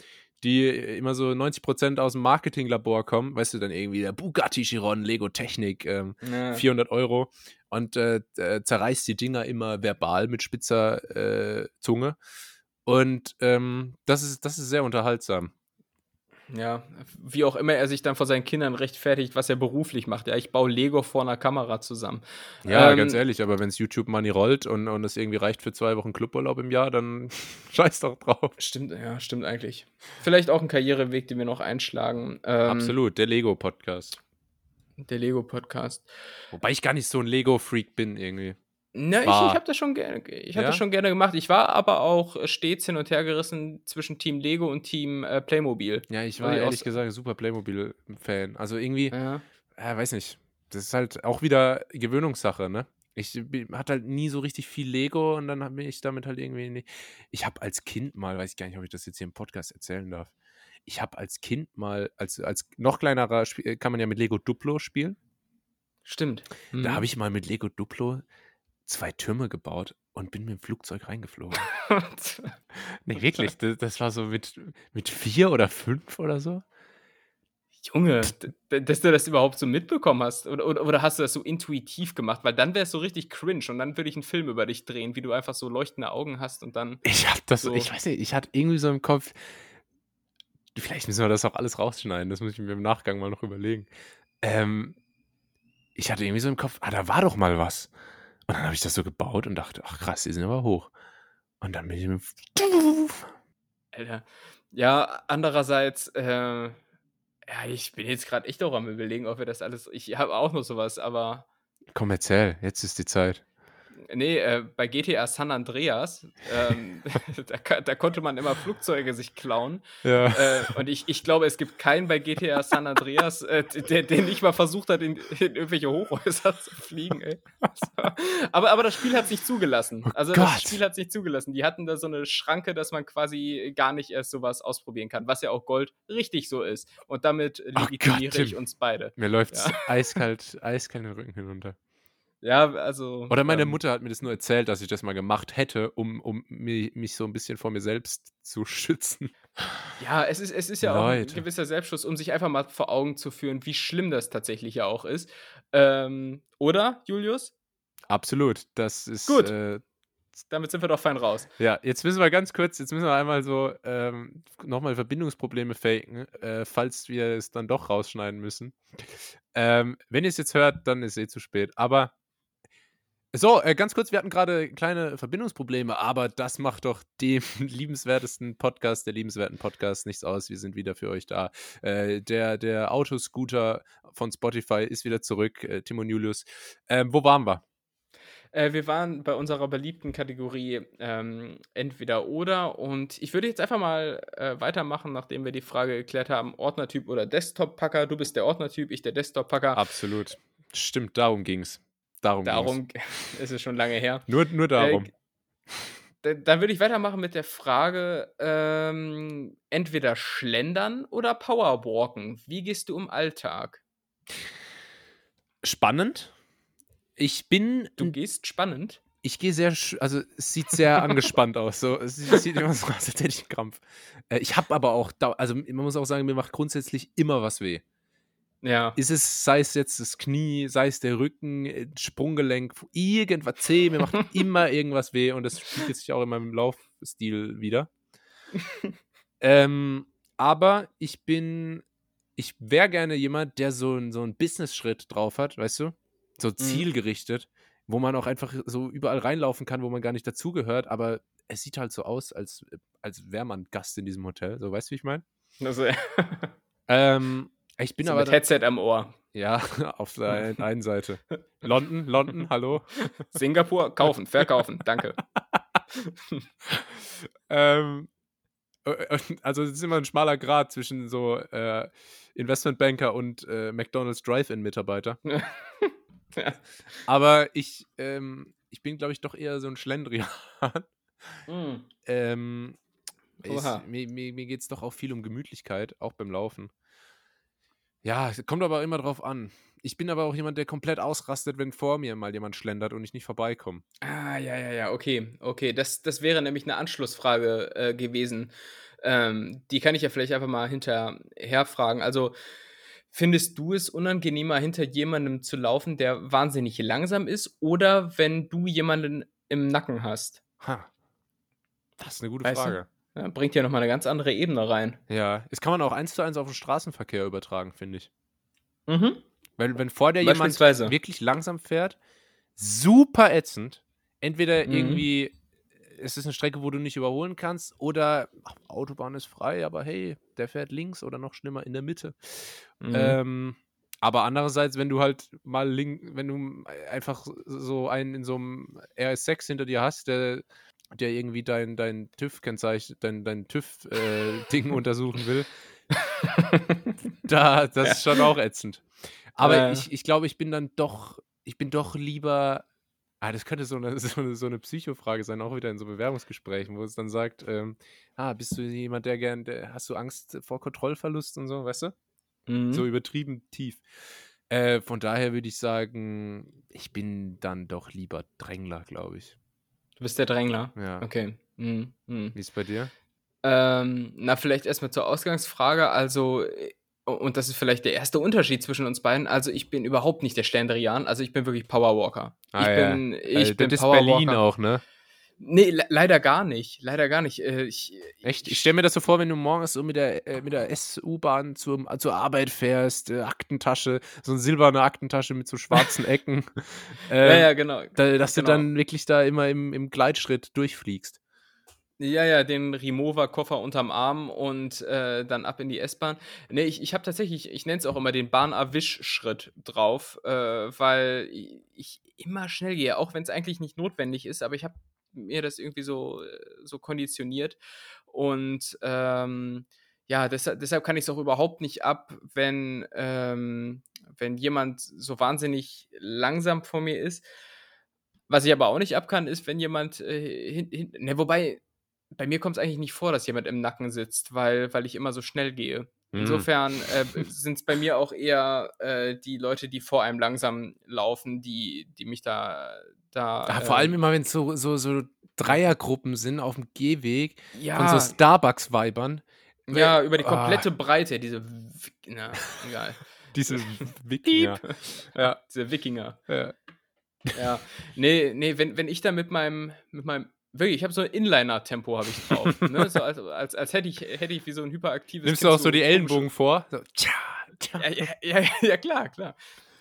die immer so 90% aus dem Marketinglabor kommen. Weißt du, dann irgendwie der Bugatti Chiron Lego Technik, ähm, Ja. 400 Euro. Und äh, äh, zerreißt die Dinger immer verbal mit spitzer äh, Zunge. Und ähm, das, ist, das ist sehr unterhaltsam. Ja, wie auch immer er sich dann vor seinen Kindern rechtfertigt, was er beruflich macht. Ja, ich baue Lego vor einer Kamera zusammen. Ja, Ähm, ganz ehrlich, aber wenn es YouTube Money rollt und, und es irgendwie reicht für zwei Wochen Cluburlaub im Jahr, dann [laughs] scheiß doch drauf. Stimmt, ja, stimmt eigentlich. Vielleicht auch ein Karriereweg, den wir noch einschlagen. Ähm, Absolut, der Lego-Podcast. Der Lego-Podcast. Wobei ich gar nicht so ein Lego-Freak bin irgendwie. Na, ich, ich War. habe das schon gerne, ich habe Ja? das schon gerne gemacht. Ich war aber auch äh, stets hin und her gerissen zwischen Team Lego und Team äh, Playmobil. Ja, ich war die ehrlich gesagt super Playmobil-Fan. Also irgendwie, Ja. äh, weiß nicht, das ist halt auch wieder Gewöhnungssache, ne? Ich hatte halt nie so richtig viel Lego und dann bin ich damit halt irgendwie nicht. Ich habe als Kind mal, weiß ich gar nicht, ob ich das jetzt hier im Podcast erzählen darf. Ich habe als Kind mal, als, als noch kleinerer, Spiel- kann man ja mit Lego Duplo spielen. Stimmt. Mhm. Da habe ich mal mit Lego Duplo zwei Türme gebaut und bin mit dem Flugzeug reingeflogen. [laughs] Nee, wirklich. Das, das war so mit, mit vier oder fünf oder so. Junge, dass du das überhaupt so mitbekommen hast. Oder, oder, oder hast du das so intuitiv gemacht? Weil dann wäre es so richtig cringe und dann würde ich einen Film über dich drehen, wie du einfach so leuchtende Augen hast und dann. Ich hab das, so ich weiß nicht, ich hatte irgendwie so im Kopf, vielleicht müssen wir das auch alles rausschneiden, das muss ich mir im Nachgang mal noch überlegen. Ähm, ich hatte irgendwie so im Kopf, ah, da war doch mal was. Und dann habe ich das so gebaut und dachte, ach krass, die sind aber hoch. Und dann bin ich mit. [laughs] Alter. Ja, andererseits, äh, ja, ich bin jetzt gerade echt auch am Überlegen, ob wir das alles. Ich habe auch noch sowas, aber. Komm, erzähl, jetzt ist die Zeit. Nee, äh, bei GTA San Andreas, ähm, [laughs] da, da, konnte man immer Flugzeuge sich klauen. Ja. Äh, und ich, ich glaube, es gibt keinen bei GTA San Andreas, äh, der, der nicht mal versucht hat, in, in irgendwelche Hochhäuser zu fliegen. Ey. [laughs] aber, aber das Spiel hat sich zugelassen. Oh also Gott. das Spiel hat sich zugelassen. Die hatten da so eine Schranke, dass man quasi gar nicht erst sowas ausprobieren kann, was ja auch Gold richtig so ist. Und damit oh legitimiere oh ich uns beide. Mir läuft ja. eiskalt, eiskalt den Rücken hinunter. Ja, also. Oder meine ähm, Mutter hat mir das nur erzählt, dass ich das mal gemacht hätte, um, um mich, mich so ein bisschen vor mir selbst zu [laughs] schützen. Ja, es ist, es ist ja Leute. auch ein gewisser Selbstschutz, um sich einfach mal vor Augen zu führen, wie schlimm das tatsächlich ja auch ist. Ähm, oder, Julius? Absolut. Das ist. Gut. Äh, damit sind wir doch fein raus. Ja, jetzt müssen wir ganz kurz, jetzt müssen wir einmal so ähm, nochmal Verbindungsprobleme faken, äh, falls wir es dann doch rausschneiden müssen. Ähm, wenn ihr es jetzt hört, dann ist es eh zu spät. Aber so, äh, ganz kurz, wir hatten gerade kleine Verbindungsprobleme, aber das macht doch dem [laughs] liebenswertesten Podcast, der liebenswerten Podcast nichts aus. Wir sind wieder für euch da. Äh, der, der Autoscooter von Spotify ist wieder zurück, äh, Timon Julius. Ähm, wo waren wir? Äh, wir waren bei unserer beliebten Kategorie ähm, entweder oder und ich würde jetzt einfach mal äh, weitermachen, nachdem wir die Frage geklärt haben, Ordnertyp oder Desktop-Packer. Du bist der Ordnertyp, ich der Desktop-Packer. Absolut. Stimmt, darum ging's. Darum, darum [laughs] ist es schon lange her. Nur, nur äh, darum. [laughs] Äh, dann würde ich weitermachen mit der Frage: ähm, entweder schlendern oder Powerwalken. Wie gehst du im Alltag? Spannend. Ich bin. Du gehst spannend? Ich gehe sehr, also es sieht sehr [laughs] angespannt aus. So, es sieht immer so aus, als hätte ich einen Krampf. Äh, ich habe aber auch, also man muss auch sagen, mir macht grundsätzlich immer was weh. Ja. Ist es, sei es jetzt das Knie, sei es der Rücken, äh, Sprunggelenk, irgendwas zäh, mir macht [laughs] immer irgendwas weh und das spiegelt sich auch in meinem Laufstil wieder. [laughs] ähm, aber ich bin, ich wäre gerne jemand, der so, so einen Business-Schritt drauf hat, weißt du? So mhm. zielgerichtet, mhm. wo man auch einfach so überall reinlaufen kann, wo man gar nicht dazugehört, aber es sieht halt so aus, als, als wäre man Gast in diesem Hotel. So, weißt du, wie ich meine? Also, ähm, ich bin so aber. Mit Headset am Ohr. Ja, [laughs] auf der [laughs] einen Seite. London, London, hallo. [laughs] Singapur, kaufen, verkaufen, danke. ähm, äh, äh, also es ist immer ein schmaler Grad zwischen so äh, Investmentbanker und äh, McDonalds Drive-In-Mitarbeiter. ja. Aber ich, ähm, ich bin, glaube ich, doch eher so ein Schlendrian. mm. ähm, ist, mir mir, mir geht es doch auch viel um Gemütlichkeit, auch beim Laufen. Ja, kommt aber immer drauf an. Ich bin aber auch jemand, der komplett ausrastet, wenn vor mir mal jemand schlendert und ich nicht vorbeikomme. Ah, ja, ja, ja, okay, okay. Das, das wäre nämlich eine Anschlussfrage äh, gewesen. Ähm, die kann ich ja vielleicht einfach mal hinterher fragen. Also, findest du es unangenehmer, hinter jemandem zu laufen, der wahnsinnig langsam ist, oder wenn du jemanden im Nacken hast? Ha. Das ist eine gute weißt Frage. Bringt ja nochmal eine ganz andere Ebene rein. Ja, das kann man auch eins zu eins auf den Straßenverkehr übertragen, finde ich. Mhm. Wenn, wenn vor dir jemand wirklich langsam fährt, super ätzend. Entweder mhm. irgendwie, es ist eine Strecke, wo du nicht überholen kannst, oder ach, Autobahn ist frei, aber hey, der fährt links oder noch schlimmer in der Mitte. Mhm. Ähm, aber andererseits, wenn du halt mal link, wenn du einfach so einen in so einem RS6 hinter dir hast, der der irgendwie dein, dein TÜV-Kennzeichen, dein, dein TÜV-Ding äh, [laughs] untersuchen will. [laughs] da, das ja. ist schon auch ätzend. Aber äh. ich, ich glaube, ich bin dann doch, ich bin doch lieber. Ah, das könnte so eine, [laughs] so eine, so eine Psychofrage sein, auch wieder in so Bewerbungsgesprächen, wo es dann sagt, ähm, ah, bist du jemand, der gern, der, hast du Angst vor Kontrollverlust und so, weißt du? Mhm. So übertrieben tief. Äh, von daher würde ich sagen, ich bin dann doch lieber Drängler, glaube ich. Du bist der Drängler? Ja. Okay. Mhm. Mhm. Wie ist bei dir? Ähm, na, vielleicht erstmal zur Ausgangsfrage. Also, und das ist vielleicht der erste Unterschied zwischen uns beiden. Also ich bin überhaupt nicht der Schlendrian, also ich bin wirklich Powerwalker. Ah, ich ja. bin, ich Also, bin das ist Powerwalker. Berlin auch, ne? Nee, le leider gar nicht. Leider gar nicht. Äh, ich, Echt? Ich stelle mir das so vor, wenn du morgens so mit der, äh, mit der S-U-Bahn zur, zur Arbeit fährst, äh, Aktentasche, so eine silberne Aktentasche mit so schwarzen [laughs] Ecken. ja, äh, ja, genau. da, dass genau. du dann wirklich da immer im, im Gleitschritt durchfliegst. Ja, ja, den Remover-Koffer unterm Arm und äh, dann ab in die S-Bahn. Nee, ich, ich habe tatsächlich, ich nenne es auch immer den Bahn-Erwisch-Schritt drauf, äh, weil ich immer schnell gehe, auch wenn es eigentlich nicht notwendig ist, aber ich habe mir das irgendwie so, äh, so konditioniert. Und ähm, ja, deshalb, deshalb kann ich es auch überhaupt nicht ab, wenn, ähm, wenn jemand so wahnsinnig langsam vor mir ist. Was ich aber auch nicht ab kann, ist, wenn jemand äh, hin, hin, ne, wobei, bei mir kommt es eigentlich nicht vor, dass jemand im Nacken sitzt, weil, weil ich immer so schnell gehe. Hm. Insofern äh, [laughs] sind es bei mir auch eher äh, die Leute, die vor einem langsam laufen, die, die mich da. Da Ah, vor allem ähm, immer, wenn es so, so, so Dreiergruppen sind auf dem Gehweg von ja, so Starbucks-Weibern. ja, über die Ah. komplette Breite, diese. Na, egal. [laughs] Diese Wikinger. Ja, diese Wikinger. Ja. Ja. Nee, nee, wenn, wenn ich da mit meinem, mit meinem. Wirklich, ich habe so ein Inliner-Tempo habe ich drauf. [laughs] ne? so als, als, als hätte ich, hätte ich wie so ein hyperaktives. Nimmst Kind du auch so die Ellenbogen vor? So, tja, tja. Ja, ja, ja, [laughs] ja, klar, klar.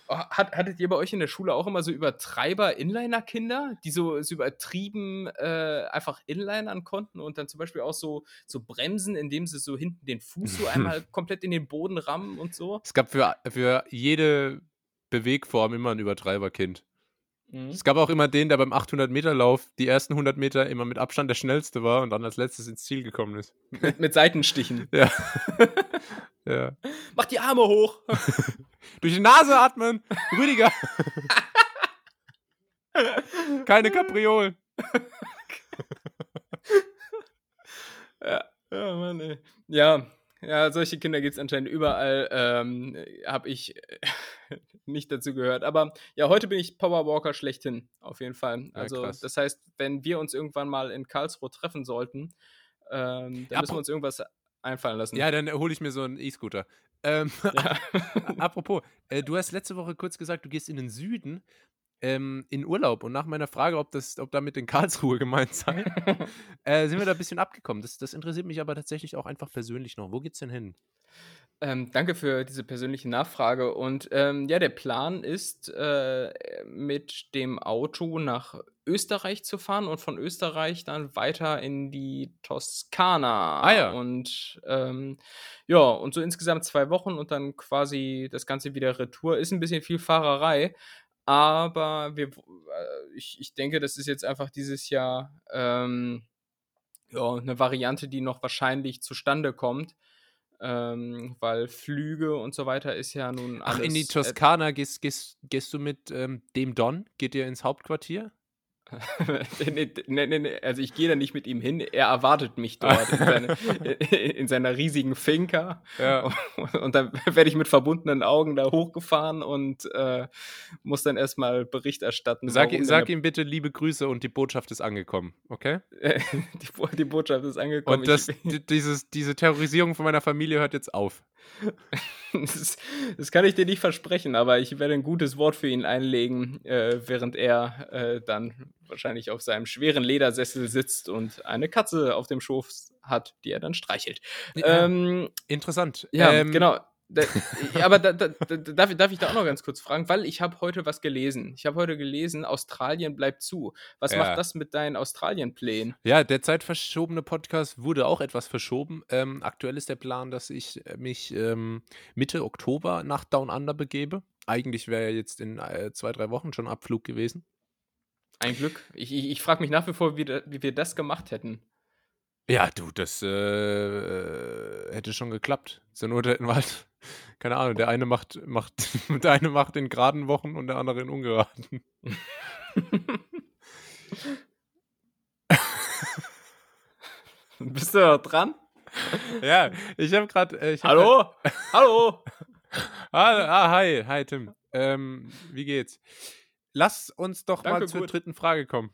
Hat, hattet ihr bei euch in der Schule auch immer so Übertreiber-Inliner-Kinder, die so, so übertrieben äh, einfach Inlinern konnten und dann zum Beispiel auch so, so bremsen, indem sie so hinten den Fuß so einmal [laughs] komplett in den Boden rammen und so? Es gab für, für jede Bewegform immer ein Übertreiberkind. Mhm. Es gab auch immer den, der beim 800-Meter-Lauf die ersten 100 Meter immer mit Abstand der schnellste war und dann als letztes ins Ziel gekommen ist. Mit, mit Seitenstichen. [laughs] Ja. Ja. Mach die Arme hoch! [laughs] Durch die Nase atmen! Rüdiger! Keine Kapriolen! Ja, ja, Mann, ey. Ja, ja, solche Kinder gibt es anscheinend überall. Ähm, Habe ich [laughs] nicht dazu gehört. Aber ja, heute bin ich Powerwalker schlechthin, auf jeden Fall. Ja, Also, krass. das heißt, wenn wir uns irgendwann mal in Karlsruhe treffen sollten, ähm, dann Ja, müssen wir uns irgendwas einfallen lassen. Ja, dann hole ich mir so einen E-Scooter. Ähm, Ja. [laughs] [laughs] apropos, äh, du hast letzte Woche kurz gesagt, du gehst in den Süden ähm, in Urlaub und nach meiner Frage, ob, das, ob damit in Karlsruhe [laughs] gemeint sei, äh, sind wir da ein bisschen abgekommen. Das, das interessiert mich aber tatsächlich auch einfach persönlich noch. Wo geht's denn hin? Ähm, danke für diese persönliche Nachfrage. Und ähm, ja, der Plan ist, äh, mit dem Auto nach Österreich zu fahren und von Österreich dann weiter in die Toskana. Ah ja. Und ähm, ja, und so insgesamt zwei Wochen und dann quasi das Ganze wieder retour. Ist ein bisschen viel Fahrerei. Aber wir, äh, ich, ich denke, das ist jetzt einfach dieses Jahr ähm, ja, eine Variante, die noch wahrscheinlich zustande kommt. Ähm, weil Flüge und so weiter ist ja nun alles. Ach, in die äh, Toskana gehst, gehst, gehst du mit ähm, dem Don? Geht ihr ins Hauptquartier? [laughs] nee, nee, nee, also ich gehe da nicht mit ihm hin, er erwartet mich dort in, seine, [laughs] in seiner riesigen Finca. Ja. [laughs] Und dann werde ich mit verbundenen Augen da hochgefahren und äh, muss dann erstmal Bericht erstatten. Sag, sag ihm bitte liebe Grüße und die Botschaft ist angekommen, okay? die, die Botschaft ist angekommen. Und das, dieses, diese Terrorisierung von meiner Familie hört jetzt auf. Das, das kann ich dir nicht versprechen, aber ich werde ein gutes Wort für ihn einlegen, äh, während er äh, dann wahrscheinlich auf seinem schweren Ledersessel sitzt und eine Katze auf dem Schoß hat, die er dann streichelt. Ja, Ähm, Interessant. ja, Ähm, genau. Da, [laughs] aber da, da, da, darf, darf ich da auch noch ganz kurz fragen, weil ich habe heute was gelesen. Ich habe heute gelesen, Australien bleibt zu. Was Ja. macht das mit deinen Australien-Plänen? Ja, der zeitverschobene Podcast wurde auch etwas verschoben. Ähm, aktuell ist der Plan, dass ich äh, mich ähm, Mitte Oktober nach Down Under begebe. Eigentlich wäre ja jetzt in äh, zwei, drei Wochen schon Abflug gewesen. Ein Glück. Ich, ich, ich frage mich nach wie vor, wie, wie wir das gemacht hätten. Ja, du, das äh, äh, hätte schon geklappt. Zur Not hätten wir halt, [laughs] keine Ahnung, der eine macht, macht, [laughs] der eine macht in geraden Wochen und der andere in ungeraden. [laughs] Bist du dran? Ja, ich habe gerade. Äh, hab Hallo? Hallo? Ah, ah, hi, hi Tim. Ähm, wie geht's? Lass uns doch Danke, mal zur gut. dritten Frage kommen.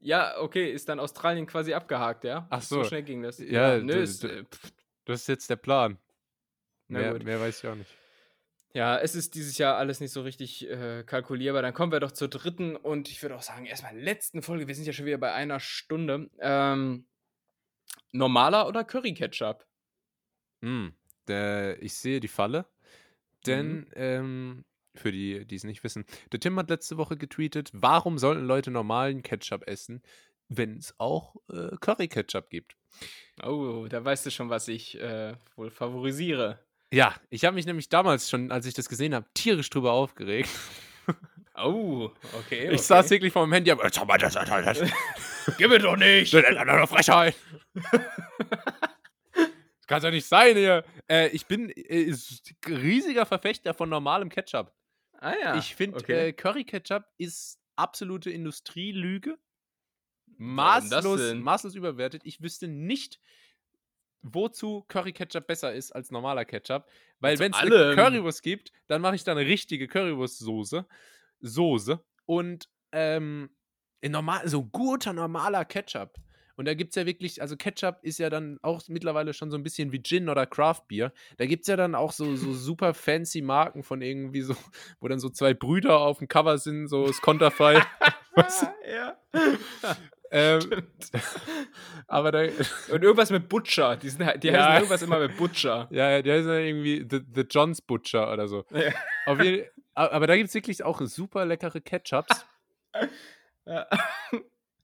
Ja, okay, ist dann Australien quasi abgehakt, ja? Ach So so. schnell ging das. Ja, nö, d- ist, äh, Das ist jetzt der Plan. Mehr, mehr weiß ich auch nicht. Ja, es ist dieses Jahr alles nicht so richtig äh, kalkulierbar. Dann kommen wir doch zur dritten und ich würde auch sagen, erstmal letzten Folge. Wir sind ja schon wieder bei einer Stunde. Ähm, normaler oder Curry Ketchup? Hm, der, ich sehe die Falle, denn Mhm. ähm, für die, die es nicht wissen, der Tim hat letzte Woche getweetet, warum sollten Leute normalen Ketchup essen, wenn es auch äh, Curry-Ketchup gibt? Oh, da weißt du schon, was ich äh, wohl favorisiere. Ja, ich habe mich nämlich damals schon, als ich das gesehen habe, tierisch drüber aufgeregt. Oh, okay. Ich saß wirklich vor dem Handy, aber schau mal, das, das, das, [laughs] Gib mir doch nicht! das ist eine Frechheit. Das [laughs] kann ja nicht sein hier. Äh, ich bin äh, riesiger Verfechter von normalem Ketchup. Ah ja. ich finde, okay. äh, Curry-Ketchup ist absolute Industrielüge. Maßlos, maßlos überwertet. Ich wüsste nicht, wozu Curry-Ketchup besser ist als normaler Ketchup. Weil wenn es eine. Currywurst gibt, dann mache ich da eine richtige Currywurst-Soße. Soße. Und ähm, normal, so guter, normaler Ketchup. Und da gibt es ja wirklich, also Ketchup ist ja dann auch mittlerweile schon so ein bisschen wie Gin oder Craft Beer. Da gibt es ja dann auch so, so [laughs] super fancy Marken von irgendwie so, [laughs] wo dann so zwei Brüder auf dem Cover sind, so das Konterfei. [laughs] du? ja. ähm, aber da, Und irgendwas mit Butcher. Die, sind, halt- die Ja. heißen irgendwas immer mit Butcher. ja, der ist ja irgendwie The, The John's Butcher oder so. Ja. Auf jeden, aber da gibt es wirklich auch super leckere Ketchups. Ja.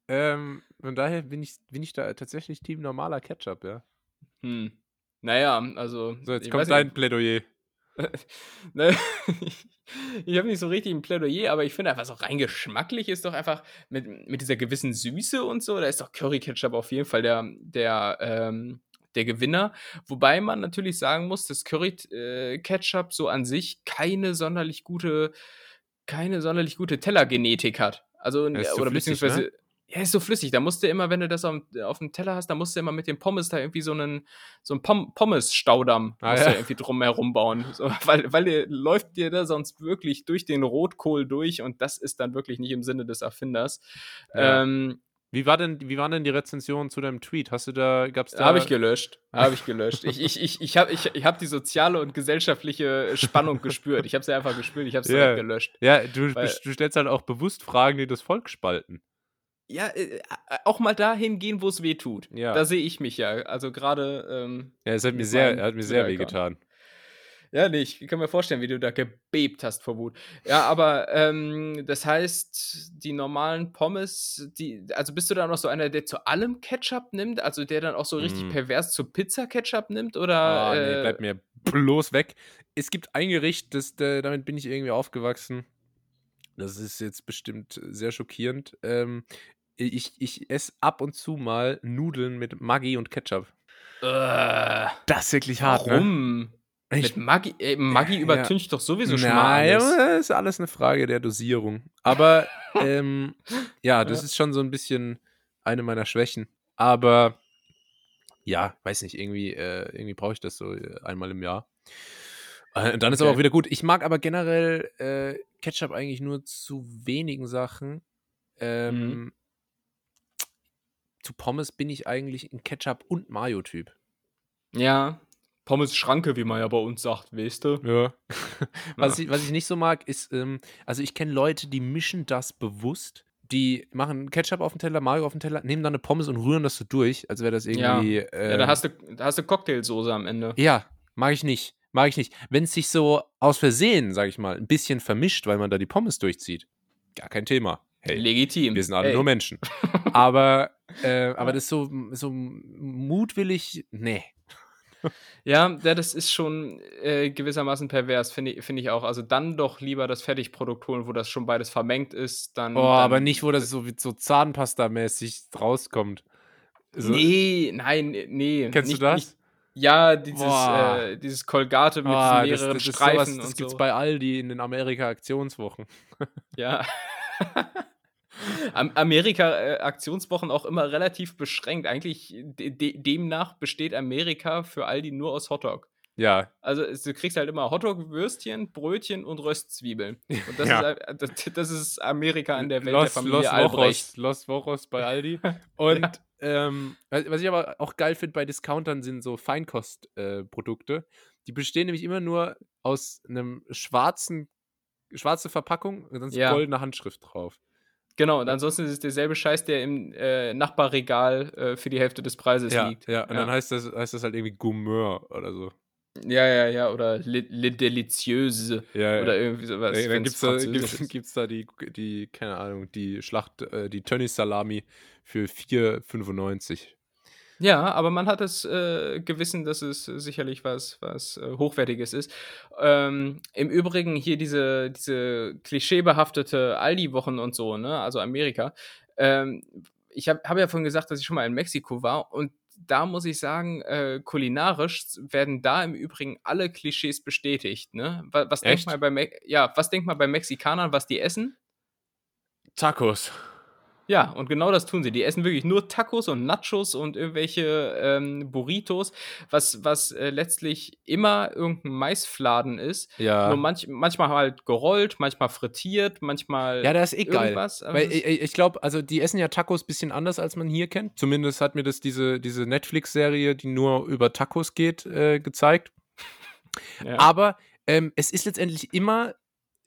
Ähm, von daher bin ich, bin ich da tatsächlich Team normaler Ketchup, ja. Hm. Naja, also. So, jetzt ich kommt dein nicht, Plädoyer. [laughs] ne, [laughs] ich habe nicht so richtig ein Plädoyer, aber ich finde einfach so rein geschmacklich ist doch einfach mit, mit dieser gewissen Süße und so, da ist doch Curry Ketchup auf jeden Fall der, der, ähm, der Gewinner. Wobei man natürlich sagen muss, dass Curry äh, Ketchup so an sich keine sonderlich gute, keine sonderlich gute Tellergenetik hat. Also, Er oder flüssig, beziehungsweise. ne? Ja, ist so flüssig. Da musst du immer, wenn du das auf, dem- auf dem Teller hast, da musst du immer mit dem Pommes da irgendwie so einen, so einen Pom Pommes-Staudamm Ah, ja. irgendwie drum herum bauen. So, [laughs] weil, weil der läuft dir da sonst wirklich durch den Rotkohl durch und das ist dann wirklich nicht im Sinne des Erfinders. Ja. Ähm, Wie, war denn, wie waren denn die Rezensionen zu deinem Tweet? Hast du da, gab's da. habe ich gelöscht. Habe ich gelöscht. Ich, ich, ich, ich habe ich, ich hab die soziale und gesellschaftliche Spannung gespürt. Ich habe sie einfach gespürt. Ich habe es Ja. direkt gelöscht. Ja, du, Weil- du stellst halt auch bewusst Fragen, die das Volk spalten. Ja, äh, auch mal dahin gehen, wo es weh tut. Ja. Da sehe ich mich ja. Also gerade. Ähm, Ja, es hat mir sehr, hat mir sehr Twitter-Account. wehgetan. Ja, nee, ich kann mir vorstellen, wie du da gebebt hast vor Wut. Ja, aber ähm, das heißt, die normalen Pommes, die, also bist du da noch so einer, der zu allem Ketchup nimmt? Also der dann auch so richtig Mm. pervers zu Pizza Ketchup nimmt? Oder Ah, nee, äh, bleib mir bloß weg. Es gibt ein Gericht, das, äh, damit bin ich irgendwie aufgewachsen. Das ist jetzt bestimmt sehr schockierend. Ähm, ich, ich esse ab und zu mal Nudeln mit Maggi und Ketchup. äh, Das ist wirklich hart, ne? warum? Ich, Mit Maggi, äh, Maggi Ja. übertüncht doch sowieso schon mal Nein, alles. das ist alles eine Frage der Dosierung. Aber [laughs] ähm, ja, das Ja. ist schon so ein bisschen eine meiner Schwächen. Aber ja, weiß nicht, irgendwie, äh, irgendwie brauche ich das so äh, einmal im Jahr. Äh, dann ist aber Okay. auch wieder gut. Ich mag aber generell äh, Ketchup eigentlich nur zu wenigen Sachen. Ähm, Mhm. Zu Pommes bin ich eigentlich ein Ketchup- und Mayo-Typ. Ja. Pommes Schranke, wie man ja bei uns sagt, weißt du? Ja. [laughs] was, Ja. ich, was ich nicht so mag, ist, ähm, also ich kenne Leute, die mischen das bewusst. Die machen Ketchup auf den Teller, Mayo auf den Teller, nehmen dann eine Pommes und rühren das so durch, als wäre das Ja. irgendwie. Ja, ähm, da hast du, da hast du Cocktailsoße am Ende. ja, mag ich nicht. Mag ich nicht. Wenn es sich so aus Versehen, sag ich mal, ein bisschen vermischt, weil man da die Pommes durchzieht, gar kein Thema. Hey, Legitim. wir sind alle Ey. nur Menschen. [laughs] aber, äh, aber das ist so, so mutwillig, nee. Ja, das ist schon äh, gewissermaßen pervers, finde ich, find ich auch. Also dann doch lieber das Fertigprodukt holen, wo das schon beides vermengt ist. Dann, Oh, dann, aber nicht, wo das so, wie so Zahnpasta-mäßig rauskommt. So, Nee, nein, nee. Kennst nicht, du das? Nicht, ja, dieses, Boah. äh, dieses Kolgate mit Ah, so das, mehreren das, ist Streifen sowas, das und gibt's so. bei Aldi in den Amerika-Aktionswochen. Ja. [laughs] [laughs] Am Amerika-Aktionswochen auch immer relativ beschränkt. Eigentlich de de demnach besteht Amerika für Aldi nur aus Hotdog. Ja, Also du kriegst halt immer Hotdog-Würstchen, Brötchen und Röstzwiebeln. Und das, Ja. ist, das, ist Amerika an der Welt Los, der Familie Los Albrecht. Wochos, Los Wochos bei Aldi. [laughs] Und Ja. ähm, was ich aber auch geil finde bei Discountern sind so Feinkostprodukte. Äh. Die bestehen nämlich immer nur aus einem schwarzen, schwarze Verpackung und dann ist Ja. goldene Handschrift drauf. Genau, und ansonsten ist es derselbe Scheiß, der im äh, Nachbarregal äh, für die Hälfte des Preises Ja, liegt. ja. Und dann heißt das, heißt das halt irgendwie Gourmet oder so. ja, ja, ja, oder Le, Le Delicieuse Ja, oder ja. irgendwie sowas. Ey, dann gibt's da, gibt's, gibt's da die, die, keine Ahnung, die Schlacht, äh, die Tönnies-Salami für 4,95. Ja, aber man hat das äh, Gewissen, dass es sicherlich was, was äh, Hochwertiges ist. Ähm, Im Übrigen hier diese, diese klischeebehaftete Aldi-Wochen und so, ne, also Amerika. Ähm, ich habe hab ja vorhin gesagt, dass ich schon mal in Mexiko war und da muss ich sagen, äh, kulinarisch werden da im Übrigen alle Klischees bestätigt. Ne? Was, was denkt man bei Me ja, was denkt man bei Mexikanern, was die essen? Tacos. Ja, und genau das tun sie. Die essen wirklich nur Tacos und Nachos und irgendwelche ähm, Burritos, was, was äh, letztlich immer irgendein Maisfladen ist. Ja. Nur manch, manchmal halt gerollt, manchmal frittiert, manchmal Ja, das ist eh geil. Weil ich, ich glaube, also die essen ja Tacos ein bisschen anders, als man hier kennt. Zumindest hat mir das diese, diese Netflix-Serie, die nur über Tacos geht, äh, gezeigt. [laughs] ja. Aber ähm, es ist letztendlich immer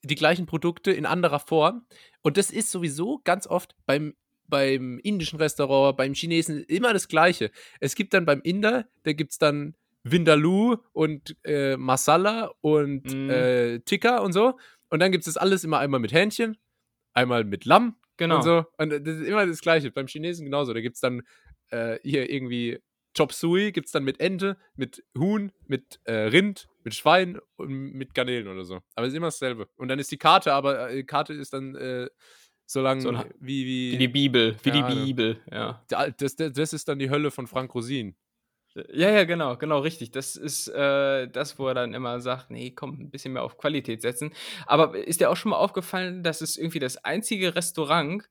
die gleichen Produkte in anderer Form. Und das ist sowieso ganz oft beim, beim indischen Restaurant, beim Chinesen immer das Gleiche. Es gibt dann beim Inder, da gibt es dann Vindaloo und äh, Masala und Mhm. äh, Tikka und so. Und dann gibt es das alles immer einmal mit Hähnchen, einmal mit Lamm genau. und so. Und das ist immer das Gleiche. Beim Chinesen genauso. Da gibt es dann äh, hier irgendwie Chop Suey, gibt es dann mit Ente, mit Huhn, mit äh, Rind, mit Schwein und mit Garnelen oder so. Aber es ist immer dasselbe. Und dann ist die Karte, aber äh, die Karte ist dann äh, so lang So wie, wie, Wie die Bibel, wie Ja, die ne. Bibel, ja. das, das, das ist dann die Hölle von Frank Rosin. Ja, ja, genau, genau, richtig. Das ist äh, das, wo er dann immer sagt, nee, komm, ein bisschen mehr auf Qualität setzen. Aber ist dir auch schon mal aufgefallen, dass es irgendwie das einzige Restaurant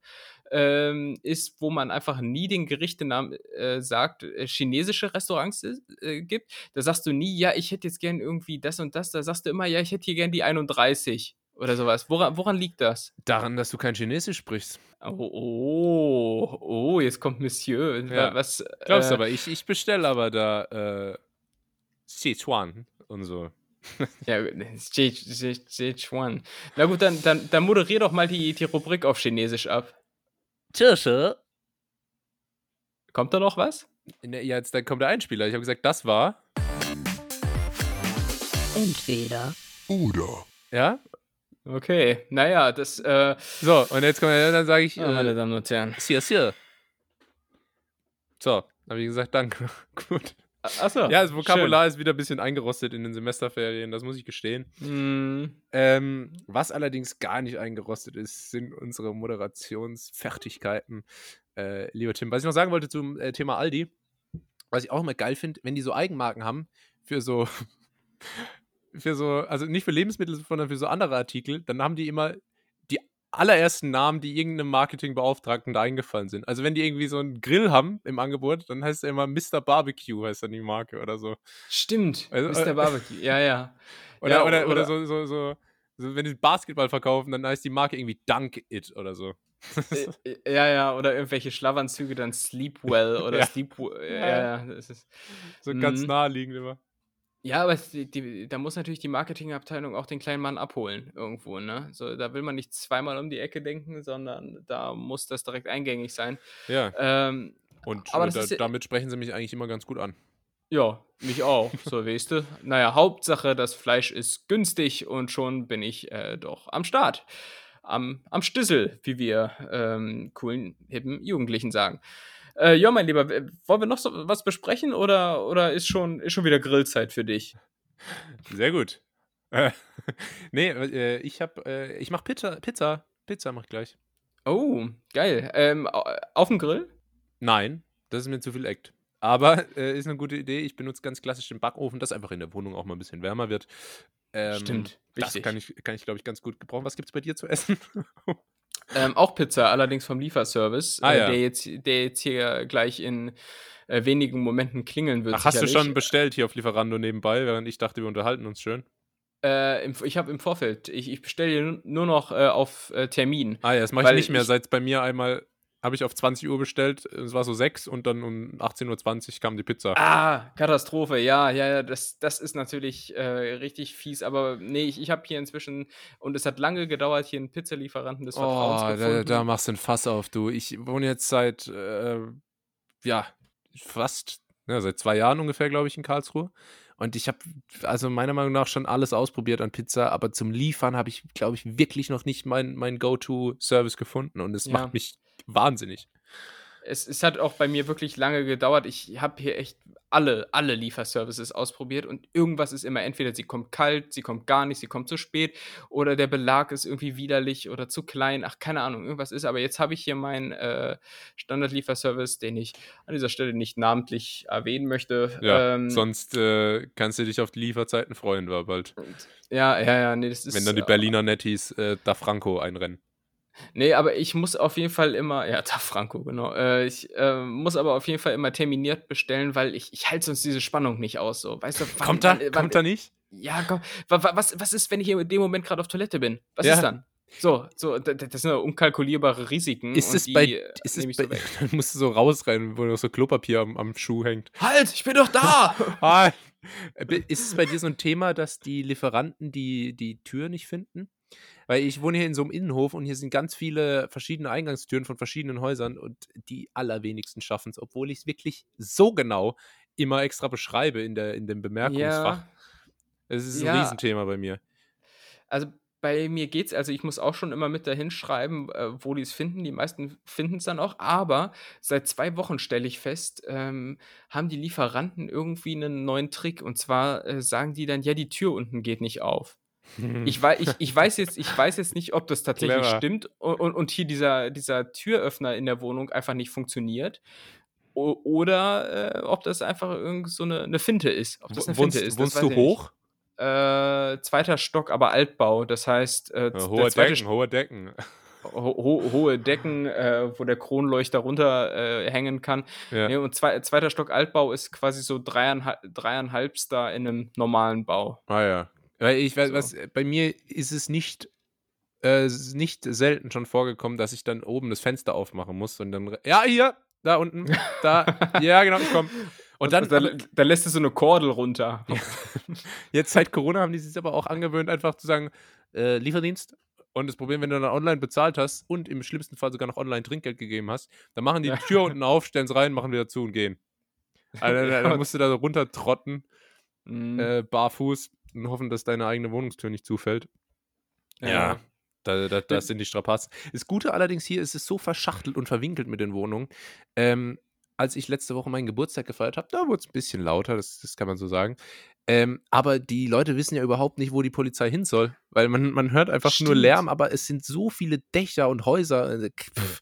ähm, ist, wo man einfach nie den Gerichtenamen äh, sagt, äh, chinesische Restaurants äh, gibt? Da sagst du nie, ja, ich hätte jetzt gern irgendwie das und das. Da sagst du immer, ja, ich hätte hier gern die 31 oder sowas. Woran, woran liegt das? Daran, dass du kein Chinesisch sprichst. Oh, oh, oh, jetzt kommt Monsieur. Ja. Was, Glaubst äh, aber, ich, ich bestelle aber da äh, Sichuan und so. [laughs] Ja, Sichuan. Na gut, dann, dann, dann moderier doch mal die, die Rubrik auf Chinesisch ab. Tschüss. Kommt da noch was? Ne, Ja, jetzt dann kommt der Einspieler. Ich habe gesagt, das war. Entweder Oder. Ja? Okay, naja, das, äh, So, und jetzt kommt dann sage ich. ja, meine Äh, Damen und Herren. Sia, sia. So, habe ich gesagt, danke. [laughs] Gut. Achso. Ja, das Vokabular ist wieder ein bisschen eingerostet in den Semesterferien, das muss ich gestehen. Hm, Ähm, was allerdings gar nicht eingerostet ist, sind unsere Moderationsfertigkeiten, äh, lieber Tim. Was ich noch sagen wollte zum äh, Thema Aldi, was ich auch immer geil finde, wenn die so Eigenmarken haben für so, [laughs] für so, also nicht für Lebensmittel, sondern für so andere Artikel, dann haben die immer allerersten Namen, die irgendeinem Marketingbeauftragten da eingefallen sind. Also wenn die irgendwie so einen Grill haben im Angebot, dann heißt er immer Mr. Barbecue, heißt dann die Marke oder so. stimmt. Also, Mr. äh, Barbecue. Ja, ja. [laughs] Oder, Ja, oder, oder, oder- so, so, so, so, wenn die Basketball verkaufen, dann heißt die Marke irgendwie Dunk It oder so. Äh, [laughs] Ja, ja, oder irgendwelche Schlafanzüge, dann Sleepwell oder Ja. Sleepwell. Ja, Ja. ja, das ist. so ganz Mhm. naheliegend immer. Ja, aber es, die, die, da muss natürlich die Marketingabteilung auch den kleinen Mann abholen irgendwo, ne? So, da will man nicht zweimal um die Ecke denken, sondern da muss das direkt eingängig sein. Ja, Ähm, und Aber da, ist damit sprechen sie mich eigentlich immer ganz gut an. ja, mich auch, so weißt du. Naja, Hauptsache, das Fleisch ist günstig und schon bin ich äh, doch am Start. Am, am Stissel, wie wir ähm, coolen, hippen Jugendlichen sagen. Äh, ja, mein Lieber, wollen wir noch so was besprechen oder, oder ist, schon, ist schon wieder Grillzeit für dich? Sehr gut. Äh, [laughs] nee, äh, ich hab, äh, ich mach Pizza, Pizza, Pizza mach ich gleich. Oh, geil. Ähm, au- auf dem Grill? Nein, das ist mir zu viel Act. Aber äh, ist eine gute Idee. Ich benutze ganz klassisch den Backofen, dass einfach in der Wohnung auch mal ein bisschen wärmer wird. Ähm, Stimmt, Das wichtig. kann ich, kann ich glaube ich, ganz gut gebrauchen. Was gibt's bei dir zu essen? [laughs] Ähm, auch Pizza, allerdings vom Lieferservice, Ah, äh, ja. der, jetzt, der jetzt hier gleich in äh, wenigen Momenten klingeln wird. Ach, hast du schon bestellt hier auf Lieferando nebenbei, während ich dachte, wir unterhalten uns schön? Äh, im, ich habe im Vorfeld, ich, ich bestelle nur noch äh, auf äh, Termin. Ah ja, das mache ich nicht mehr, seit es bei mir einmal habe ich auf 20 Uhr bestellt. Es war so 6 und dann um 18.20 Uhr kam die Pizza. Ah, Katastrophe, ja, ja, ja, das, das ist natürlich äh, richtig fies, aber nee, ich, ich habe hier inzwischen, und es hat lange gedauert, hier einen Pizzalieferanten des Vertrauens Oh, gefunden. da, da machst du ein Fass auf, du. Ich wohne jetzt seit, äh, ja, fast, ja, seit zwei Jahren ungefähr, glaube ich, in Karlsruhe. Und ich habe, also meiner Meinung nach, schon alles ausprobiert an Pizza, aber zum Liefern habe ich, glaube ich, wirklich noch nicht meinen mein Go-To-Service gefunden. Und es Ja. macht mich wahnsinnig. Es, es hat auch bei mir wirklich lange gedauert. Ich habe hier echt alle, alle Lieferservices ausprobiert und irgendwas ist immer, entweder sie kommt kalt, sie kommt gar nicht, sie kommt zu spät oder der Belag ist irgendwie widerlich oder zu klein. Ach, keine Ahnung, irgendwas ist. Aber jetzt habe ich hier meinen äh, Standardlieferservice, den ich an dieser Stelle nicht namentlich erwähnen möchte. Ja, Ähm, sonst äh, kannst du dich auf die Lieferzeiten freuen, war bald. ja, ja, ja, nee, das ist. Wenn dann die äh, Berliner Nettis äh, da Franco einrennen. Nee, aber ich muss auf jeden Fall immer, ja, [laughs] da Franco, genau. Äh, ich äh, muss aber auf jeden Fall immer terminiert bestellen, weil ich, ich halte sonst diese Spannung nicht aus. So. Weißt du, wann- Kommt da? wann- Kommt da nicht? Ja, komm. Wa- wa- Was, was ist, wenn ich in dem Moment gerade auf Toilette bin? Was Ja. ist dann? So, so, das sind unkalkulierbare Risiken. Ist es bei, äh, ist es bei, so [laughs] dann musst du so rausrennen, wo noch so Klopapier am, am Schuh hängt. Halt, ich bin doch da! [laughs] Ah, äh, ist es bei dir so ein Thema, dass die Lieferanten die, die Tür nicht finden? Weil ich wohne hier in so einem Innenhof und hier sind ganz viele verschiedene Eingangstüren von verschiedenen Häusern und die allerwenigsten schaffen es, obwohl ich es wirklich so genau immer extra beschreibe in, der, in dem Bemerkungsfach. ja, Es ist ein Ja. Riesenthema bei mir. also bei mir geht's, also ich muss auch schon immer mit dahin schreiben, äh, wo die es finden. Die meisten finden es dann auch, aber seit zwei Wochen stelle ich fest, ähm, haben die Lieferanten irgendwie einen neuen Trick. Und zwar äh, sagen die dann, ja, die Tür unten geht nicht auf. Ich, wei ich, ich, weiß jetzt, ich weiß jetzt nicht, ob das tatsächlich Clever. stimmt und, und, hier dieser, dieser Türöffner in der Wohnung einfach nicht funktioniert. O oder äh, ob das einfach irgend so eine, eine Finte ist. Ob das eine wohnst Finte ist. das wohnst du hoch? Äh, zweiter Stock, aber Altbau. Das heißt, äh, Ja, hohe Decken, hohe Decken. ho ho hohe Decken, äh, wo der Kronleuchter runter äh, hängen kann. Ja. Nee, und zwei, zweiter Stock Altbau ist quasi so dreieinhalb, dreieinhalbster in einem normalen Bau. Ah ja. Weil ich weiß, So. was, bei mir ist es nicht, äh, es nicht selten schon vorgekommen, dass ich dann oben das Fenster aufmachen muss und dann, ja, hier, da unten, [laughs] da, ja, genau, ich komm. Und dann, da, da lässt du so eine Kordel runter. [laughs] jetzt seit Corona haben die sich aber auch angewöhnt, einfach zu sagen, äh, Lieferdienst. Und das Problem, wenn du dann online bezahlt hast und im schlimmsten Fall sogar noch online Trinkgeld gegeben hast, dann machen die die Tür unten auf, stellen es rein, machen wieder zu und gehen. Also, da, da [laughs] musst du da so runtertrotten, Mhm. äh, barfuß und hoffen, dass deine eigene Wohnungstür nicht zufällt. Ja, da, da, das sind die Strapazen. Das Gute allerdings hier ist es so verschachtelt und verwinkelt mit den Wohnungen. Ähm, als ich letzte Woche meinen Geburtstag gefeiert habe, da wurde es ein bisschen lauter, das, das kann man so sagen. Ähm, aber die Leute wissen ja überhaupt nicht, wo die Polizei hin soll, weil man, man hört einfach nur Stimmt. Lärm, aber es sind so viele Dächer und Häuser. äh, pff,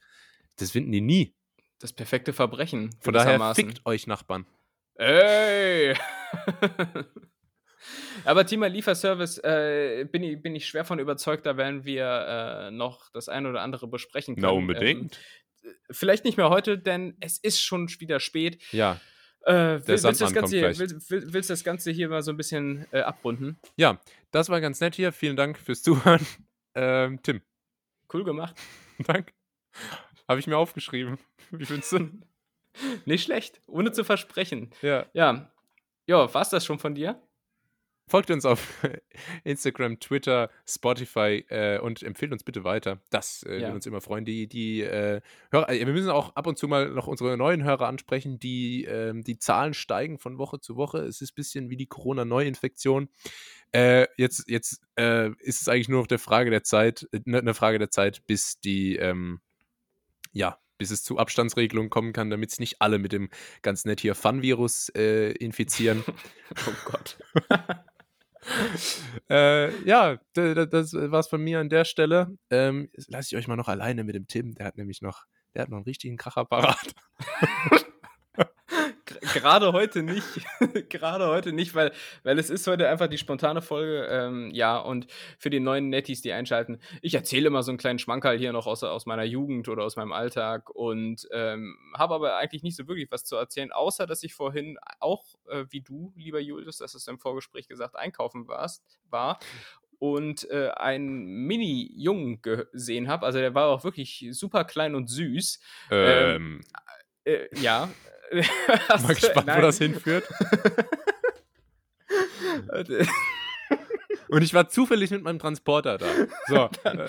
Das finden die nie. Das perfekte Verbrechen. Von daher fickt euch Nachbarn. Ey! [laughs] Aber Thema Lieferservice äh, bin, ich, bin ich schwer von überzeugt, da werden wir äh, noch das ein oder andere besprechen können. Ähm, vielleicht nicht mehr heute, denn es ist schon wieder spät. ja, Äh, will, willst, du das Ganze hier, willst du das Ganze hier mal so ein bisschen äh, abrunden? ja, das war ganz nett hier. Vielen Dank fürs Zuhören. Ähm, Tim, Cool gemacht. [laughs] Danke. Habe ich mir aufgeschrieben. Wie findest du? [laughs] Nicht schlecht, ohne zu versprechen. Ja. Ja, ja, war's das schon von dir? Folgt uns auf [laughs] Instagram, Twitter, Spotify äh, und empfehlt uns bitte weiter. Das äh, Ja. würde uns immer freuen. Die, die äh, Hörer, äh, wir müssen auch ab und zu mal noch unsere neuen Hörer ansprechen. Die, ähm, die Zahlen steigen von Woche zu Woche. Es ist ein bisschen wie die Corona-Neuinfektion. Äh, jetzt jetzt äh, ist es eigentlich nur noch der Frage der Zeit, ne- eine Frage der Zeit, bis die, ähm, ja, bis es zu Abstandsregelungen kommen kann, damit es nicht alle mit dem ganz nett hier Fun-Virus äh, infizieren. [laughs] Oh Gott. [laughs] [laughs] äh, ja, das war's von mir an der Stelle. Ähm, lasse ich euch mal noch alleine mit dem Tim. Der hat nämlich noch, der hat noch einen richtigen Kracher parat. [laughs] Gerade heute nicht. [laughs] Gerade heute nicht, weil, weil es ist heute einfach die spontane Folge. Ähm, ja, und für die neuen Netties, die einschalten, ich erzähle immer so einen kleinen Schmankerl hier noch aus, aus meiner Jugend oder aus meinem Alltag und ähm, habe aber eigentlich nicht so wirklich was zu erzählen, außer dass ich vorhin auch, äh, wie du, lieber Julius, das ist im Vorgespräch gesagt, einkaufen warst, war und äh, einen Mini-Jungen gesehen habe. Also der war auch wirklich super klein und süß. Ähm, Äh, ja. [laughs] mal gespannt, wo das hinführt. [laughs] Und ich war zufällig mit meinem Transporter da. So. [laughs] äh,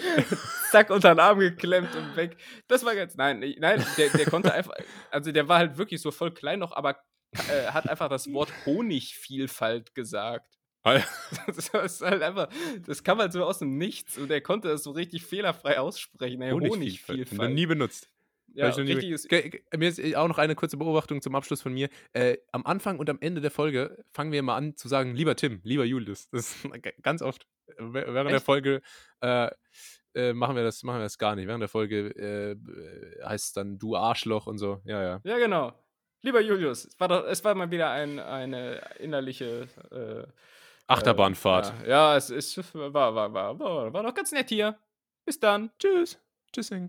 Zack, unter den Arm geklemmt und weg. Das war ganz. Nein, nein, der, der konnte einfach. Also der war halt wirklich so voll klein noch, aber äh, hat einfach das Wort Honigvielfalt gesagt. Das ist halt einfach, das kam halt so aus dem Nichts und er konnte das so richtig fehlerfrei aussprechen. Ey, Honigvielfalt. Honigvielfalt. Nie benutzt. Ja, Ge- ge- Mir ist auch noch eine kurze Beobachtung zum Abschluss von mir. Äh, am Anfang und am Ende der Folge fangen wir immer an zu sagen, lieber Tim, lieber Julius. Das ist [laughs] ganz oft äh, während der Echt? Folge äh, äh, machen, wir das, machen wir das gar nicht. Während der Folge äh, äh, heißt es dann du Arschloch und so. Ja, ja. Ja, genau. Lieber Julius, es war, doch, es war mal wieder ein, eine innerliche äh, Achterbahnfahrt. Ja, ja, es ist, war, war, war, war, war doch ganz nett hier. Bis dann. Tschüss. Tschüssing.